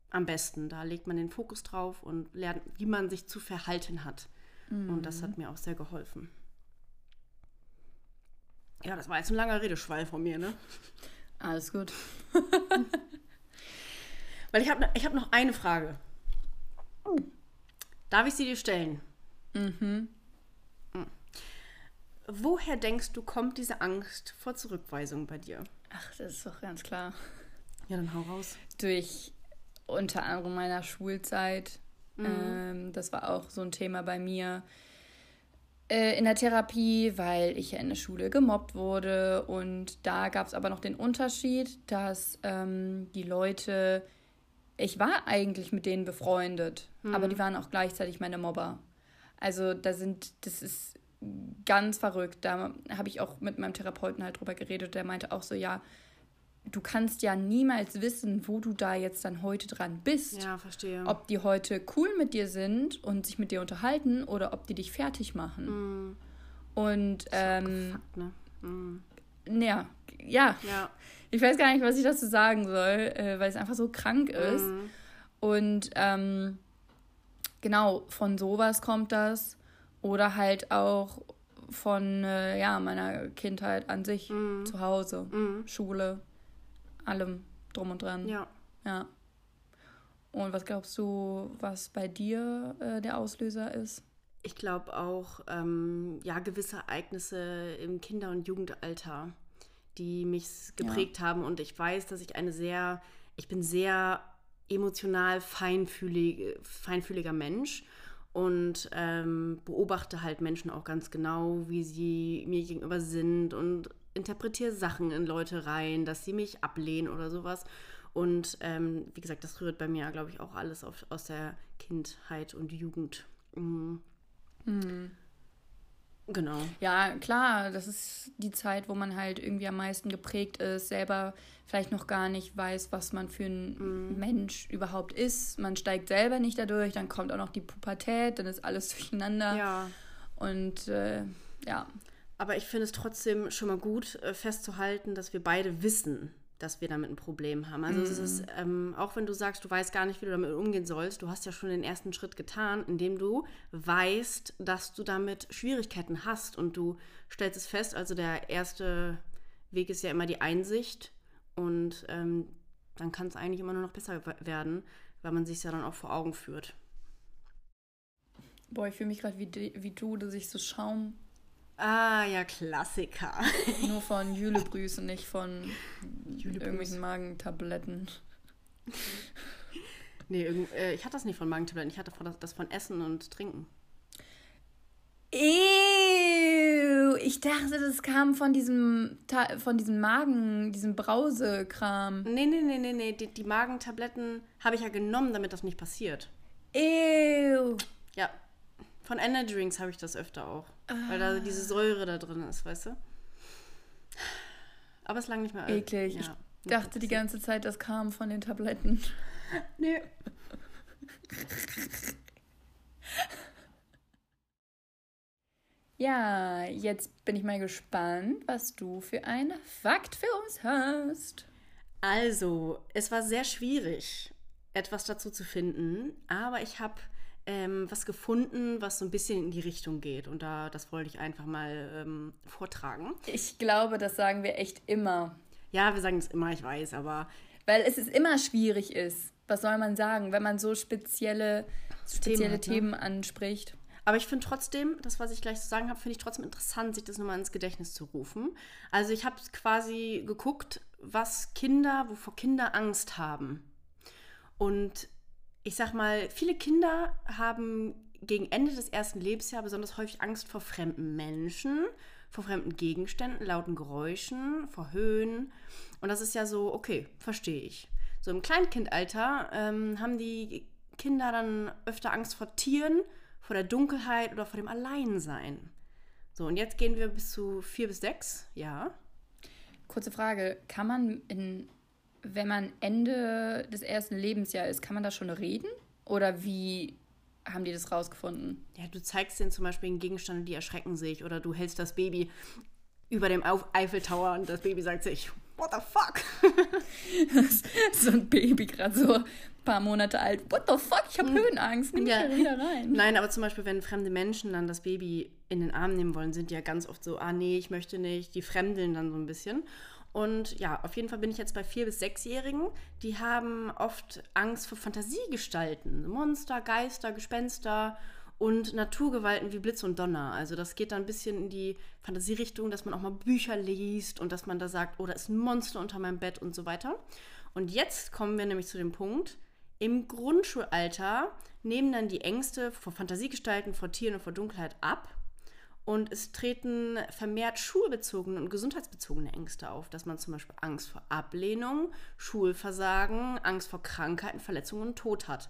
am besten. Da legt man den Fokus drauf und lernt, wie man sich zu verhalten hat. Mhm. Und das hat mhm. mir auch sehr geholfen. Ja, das war jetzt ein langer Redeschwall von mir, ne? Alles gut. Weil ich habe ich hab noch eine Frage. Darf ich sie dir stellen? Mhm. Hm. Woher denkst du, kommt diese Angst vor Zurückweisung bei dir? Ach, das ist doch ganz klar. Ja, dann hau raus. Durch unter anderem meiner Schulzeit Mhm. Ähm, das war auch so ein Thema bei mir äh, in der Therapie, weil ich ja in der Schule gemobbt wurde. Und da gab es aber noch den Unterschied, dass ähm, die Leute, ich war eigentlich mit denen befreundet, mhm. aber die waren auch gleichzeitig meine Mobber. Also da sind, das ist ganz verrückt. Da habe ich auch mit meinem Therapeuten halt drüber geredet. Der meinte auch so, ja, du kannst ja niemals wissen, wo du da jetzt dann heute dran bist. Ja, verstehe. Ob die heute cool mit dir sind und sich mit dir unterhalten oder ob die dich fertig machen. Mm. Und ähm, gefuckt, ne? mm. ja, ja, ja. Ich weiß gar nicht, was ich dazu sagen soll, äh, weil es einfach so krank ist. Mm. Und ähm, genau, von sowas kommt das. Oder halt auch von äh, ja, meiner Kindheit an sich, mm. zu Hause, mm. Schule, allem drum und dran. Ja. Ja. Und was glaubst du, was bei dir äh, der Auslöser ist? Ich glaube auch, ähm, ja, gewisse Ereignisse im Kinder- und Jugendalter, die mich geprägt ja. haben. Und ich weiß, dass ich eine sehr, ich bin sehr emotional feinfühlig, feinfühliger Mensch und ähm, beobachte halt Menschen auch ganz genau, wie sie mir gegenüber sind und interpretiere Sachen in Leute rein, dass sie mich ablehnen oder sowas. Und ähm, wie gesagt, das rührt bei mir, glaube ich, auch alles auf, aus der Kindheit und Jugend. Mhm. Mhm. Genau. Ja, klar, das ist die Zeit, wo man halt irgendwie am meisten geprägt ist, selber vielleicht noch gar nicht weiß, was man für ein mm. Mensch überhaupt ist. Man steigt selber nicht dadurch, dann kommt auch noch die Pubertät, dann ist alles durcheinander. Ja. Und äh, ja. Aber ich finde es trotzdem schon mal gut äh, festzuhalten, dass wir beide wissen, dass wir damit ein Problem haben. Also mm. es ist, mhm. ähm, auch wenn du sagst, du weißt gar nicht, wie du damit umgehen sollst, du hast ja schon den ersten Schritt getan, indem du weißt, dass du damit Schwierigkeiten hast und du stellst es fest. Also der erste Weg ist ja immer die Einsicht und ähm, dann kann es eigentlich immer nur noch besser werden, weil man sich ja dann auch vor Augen führt. Boah, ich fühle mich gerade wie, wie du, dass ich so Schaum Ah, ja, Klassiker. Nur von Jülebrüß und nicht von Jülebrüß. irgendwelchen Magentabletten. nee, äh, ich hatte das nicht von Magentabletten, ich hatte das von Essen und Trinken. Ew, ich dachte, das kam von diesem, von diesem Magen, diesem Brausekram. Nee, nee, nee, nee, nee. Die, die Magentabletten habe ich ja genommen, damit das nicht passiert. Ew. Ja, von Energy Drinks habe ich das öfter auch. Ah. Weil da diese Säure da drin ist, weißt du? Aber es lang nicht mehr. Eklig. Ja, ich dachte die ganze Zeit, das kam von den Tabletten. Nee. Ja, jetzt bin ich mal gespannt, was du für einen Fakt für uns hast. Also, es war sehr schwierig, etwas dazu zu finden, aber ich habe ähm, was gefunden, was so ein bisschen in die Richtung geht. Und da, das wollte ich einfach mal ähm, vortragen. Ich glaube, das sagen wir echt immer. Ja, wir sagen es immer, ich weiß, aber. Weil es ist immer schwierig ist. Was soll man sagen, wenn man so spezielle, spezielle Themen, hat, ne? Themen anspricht? Aber ich finde trotzdem, das, was ich gleich zu sagen habe, finde ich trotzdem interessant, sich das nochmal ins Gedächtnis zu rufen. Also ich habe quasi geguckt, was Kinder, wovor Kinder Angst haben. Und ich sag mal, viele Kinder haben gegen Ende des ersten Lebensjahres besonders häufig Angst vor fremden Menschen, vor fremden Gegenständen, lauten Geräuschen, vor Höhen. Und das ist ja so, okay, verstehe ich. So im Kleinkindalter ähm, haben die Kinder dann öfter Angst vor Tieren, vor der Dunkelheit oder vor dem Alleinsein. So, und jetzt gehen wir bis zu vier bis sechs, ja. Kurze Frage, kann man in wenn man Ende des ersten Lebensjahres ist, kann man da schon reden? Oder wie haben die das rausgefunden? Ja, du zeigst denen zum Beispiel einen Gegenstand und die erschrecken sich. Oder du hältst das Baby über dem Eiffeltower und das Baby sagt sich, what the fuck? so ein Baby gerade so ein paar Monate alt. What the fuck? Ich habe hm. Höhenangst. Nimm ja. mich wieder rein. Nein, aber zum Beispiel, wenn fremde Menschen dann das Baby in den Arm nehmen wollen, sind die ja ganz oft so, ah nee, ich möchte nicht. Die fremdeln dann so ein bisschen. Und ja, auf jeden Fall bin ich jetzt bei vier- bis sechsjährigen. Die haben oft Angst vor Fantasiegestalten. Monster, Geister, Gespenster und Naturgewalten wie Blitz und Donner. Also das geht dann ein bisschen in die Fantasierichtung, dass man auch mal Bücher liest und dass man da sagt, oh, da ist ein Monster unter meinem Bett und so weiter. Und jetzt kommen wir nämlich zu dem Punkt, im Grundschulalter nehmen dann die Ängste vor Fantasiegestalten, vor Tieren und vor Dunkelheit ab und es treten vermehrt schulbezogene und gesundheitsbezogene Ängste auf, dass man zum Beispiel Angst vor Ablehnung, Schulversagen, Angst vor Krankheiten, Verletzungen und Tod hat.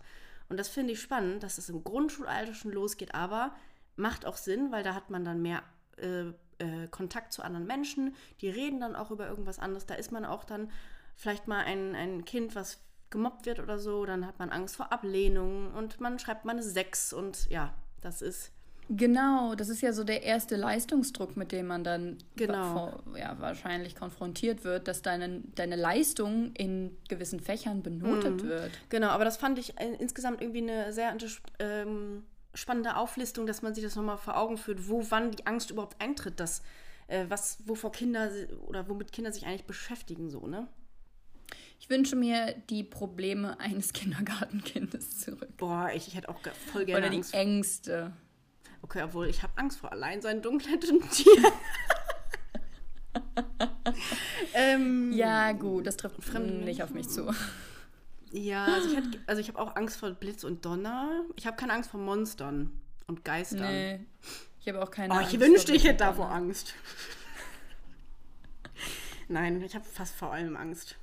Und das finde ich spannend, dass es im Grundschulalter schon losgeht, aber macht auch Sinn, weil da hat man dann mehr äh, äh, Kontakt zu anderen Menschen, die reden dann auch über irgendwas anderes. Da ist man auch dann vielleicht mal ein, ein Kind, was gemobbt wird oder so, dann hat man Angst vor Ablehnung und man schreibt mal eine 6 und ja, das ist. Genau, das ist ja so der erste Leistungsdruck, mit dem man dann genau. ja, wahrscheinlich konfrontiert wird, dass deine, deine Leistung in gewissen Fächern benotet mhm. wird. Genau, aber das fand ich äh, insgesamt irgendwie eine sehr ähm, spannende Auflistung, dass man sich das nochmal vor Augen führt, wo wann die Angst überhaupt eintritt, dass, äh, was, wovor Kinder oder womit Kinder sich eigentlich beschäftigen, so, ne? Ich wünsche mir die Probleme eines Kindergartenkindes zurück. Boah, ich, ich hätte auch voll gerne Oder die Angst. Ängste. Okay, obwohl ich habe Angst vor Alleinsein, Dunkelheit und Tier. ähm, ja, gut, das trifft Fremden nicht auf mich zu. Ja, also ich, also ich habe auch Angst vor Blitz und Donner. Ich habe keine Angst vor Monstern und Geistern. Nee, ich habe auch keine oh, Angst. Ich wünschte, ich hätte davor Angst. Nein, ich habe fast vor allem Angst.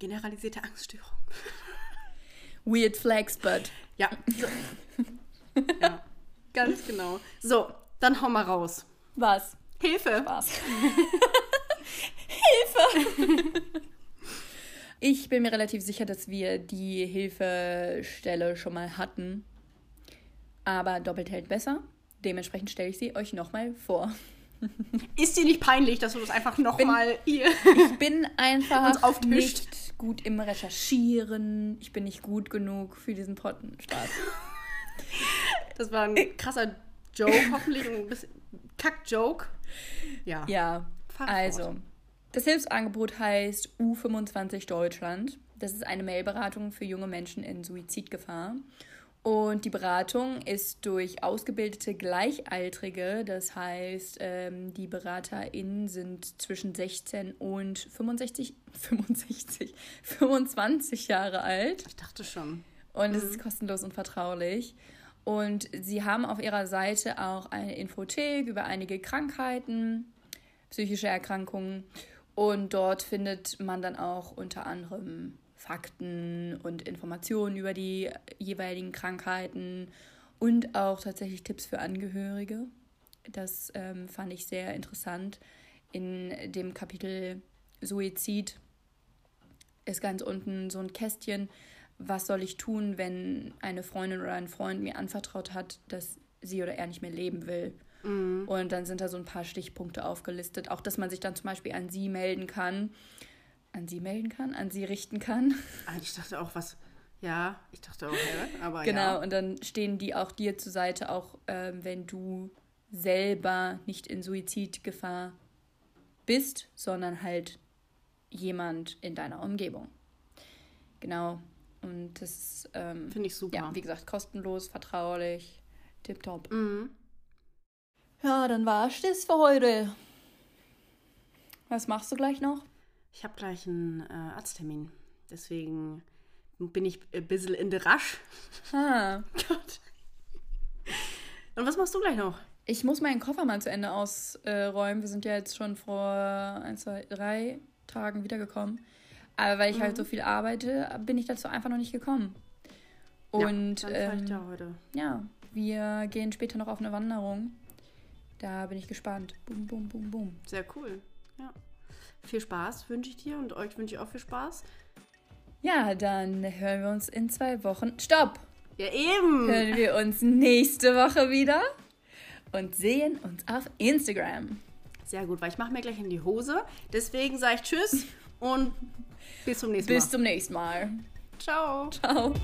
Generalisierte Angststörung. Weird flex, but. Ja. Ja. Ganz genau. So, dann hau mal raus. Was? Hilfe. Was? Hilfe! ich bin mir relativ sicher, dass wir die Hilfestelle schon mal hatten. Aber doppelt hält besser. Dementsprechend stelle ich sie euch nochmal vor. Ist dir nicht peinlich, dass du das einfach nochmal hier. Ich bin einfach nicht gut im Recherchieren. Ich bin nicht gut genug für diesen Pottenstart. Das war ein krasser Joke, hoffentlich ein bisschen Kack-Joke. Ja. Ja. Also, das Hilfsangebot heißt U25 Deutschland. Das ist eine Mailberatung für junge Menschen in Suizidgefahr. Und die Beratung ist durch ausgebildete Gleichaltrige, das heißt, ähm, die BeraterInnen sind zwischen 16 und 65, 65, 25 Jahre alt. Ich dachte schon. Und mhm. es ist kostenlos und vertraulich. Und sie haben auf ihrer Seite auch eine Infothek über einige Krankheiten, psychische Erkrankungen. Und dort findet man dann auch unter anderem Fakten und Informationen über die jeweiligen Krankheiten und auch tatsächlich Tipps für Angehörige. Das ähm, fand ich sehr interessant. In dem Kapitel Suizid ist ganz unten so ein Kästchen, was soll ich tun, wenn eine Freundin oder ein Freund mir anvertraut hat, dass sie oder er nicht mehr leben will. Mhm. Und dann sind da so ein paar Stichpunkte aufgelistet. Auch, dass man sich dann zum Beispiel an sie melden kann an sie melden kann, an sie richten kann. Ah, ich dachte auch, was. Ja, ich dachte auch, ja, aber genau, ja. und dann stehen die auch dir zur Seite, auch ähm, wenn du selber nicht in Suizidgefahr bist, sondern halt jemand in deiner Umgebung. Genau. Und das ähm, finde ich super. Ja, wie gesagt, kostenlos, vertraulich, tipptopp. Mhm. Ja, dann war es das für heute. Was machst du gleich noch? Ich habe gleich einen äh, Arzttermin. Deswegen bin ich ein bisschen in der Rasch. Ah. Gott. Und was machst du gleich noch? Ich muss meinen Koffer mal zu Ende ausräumen. Wir sind ja jetzt schon vor ein, zwei, drei Tagen wiedergekommen. Aber weil ich mhm. halt so viel arbeite, bin ich dazu einfach noch nicht gekommen. Und ja, ähm, ja heute. Ja, wir gehen später noch auf eine Wanderung. Da bin ich gespannt. Boom, boom, boom, boom. Sehr cool. Ja. Viel Spaß wünsche ich dir und euch wünsche ich auch viel Spaß. Ja, dann hören wir uns in zwei Wochen. Stopp! Ja, eben! Hören wir uns nächste Woche wieder und sehen uns auf Instagram. Sehr gut, weil ich mache mir gleich in die Hose. Deswegen sage ich Tschüss und bis zum nächsten Mal. Bis zum nächsten Mal. Ciao. Ciao.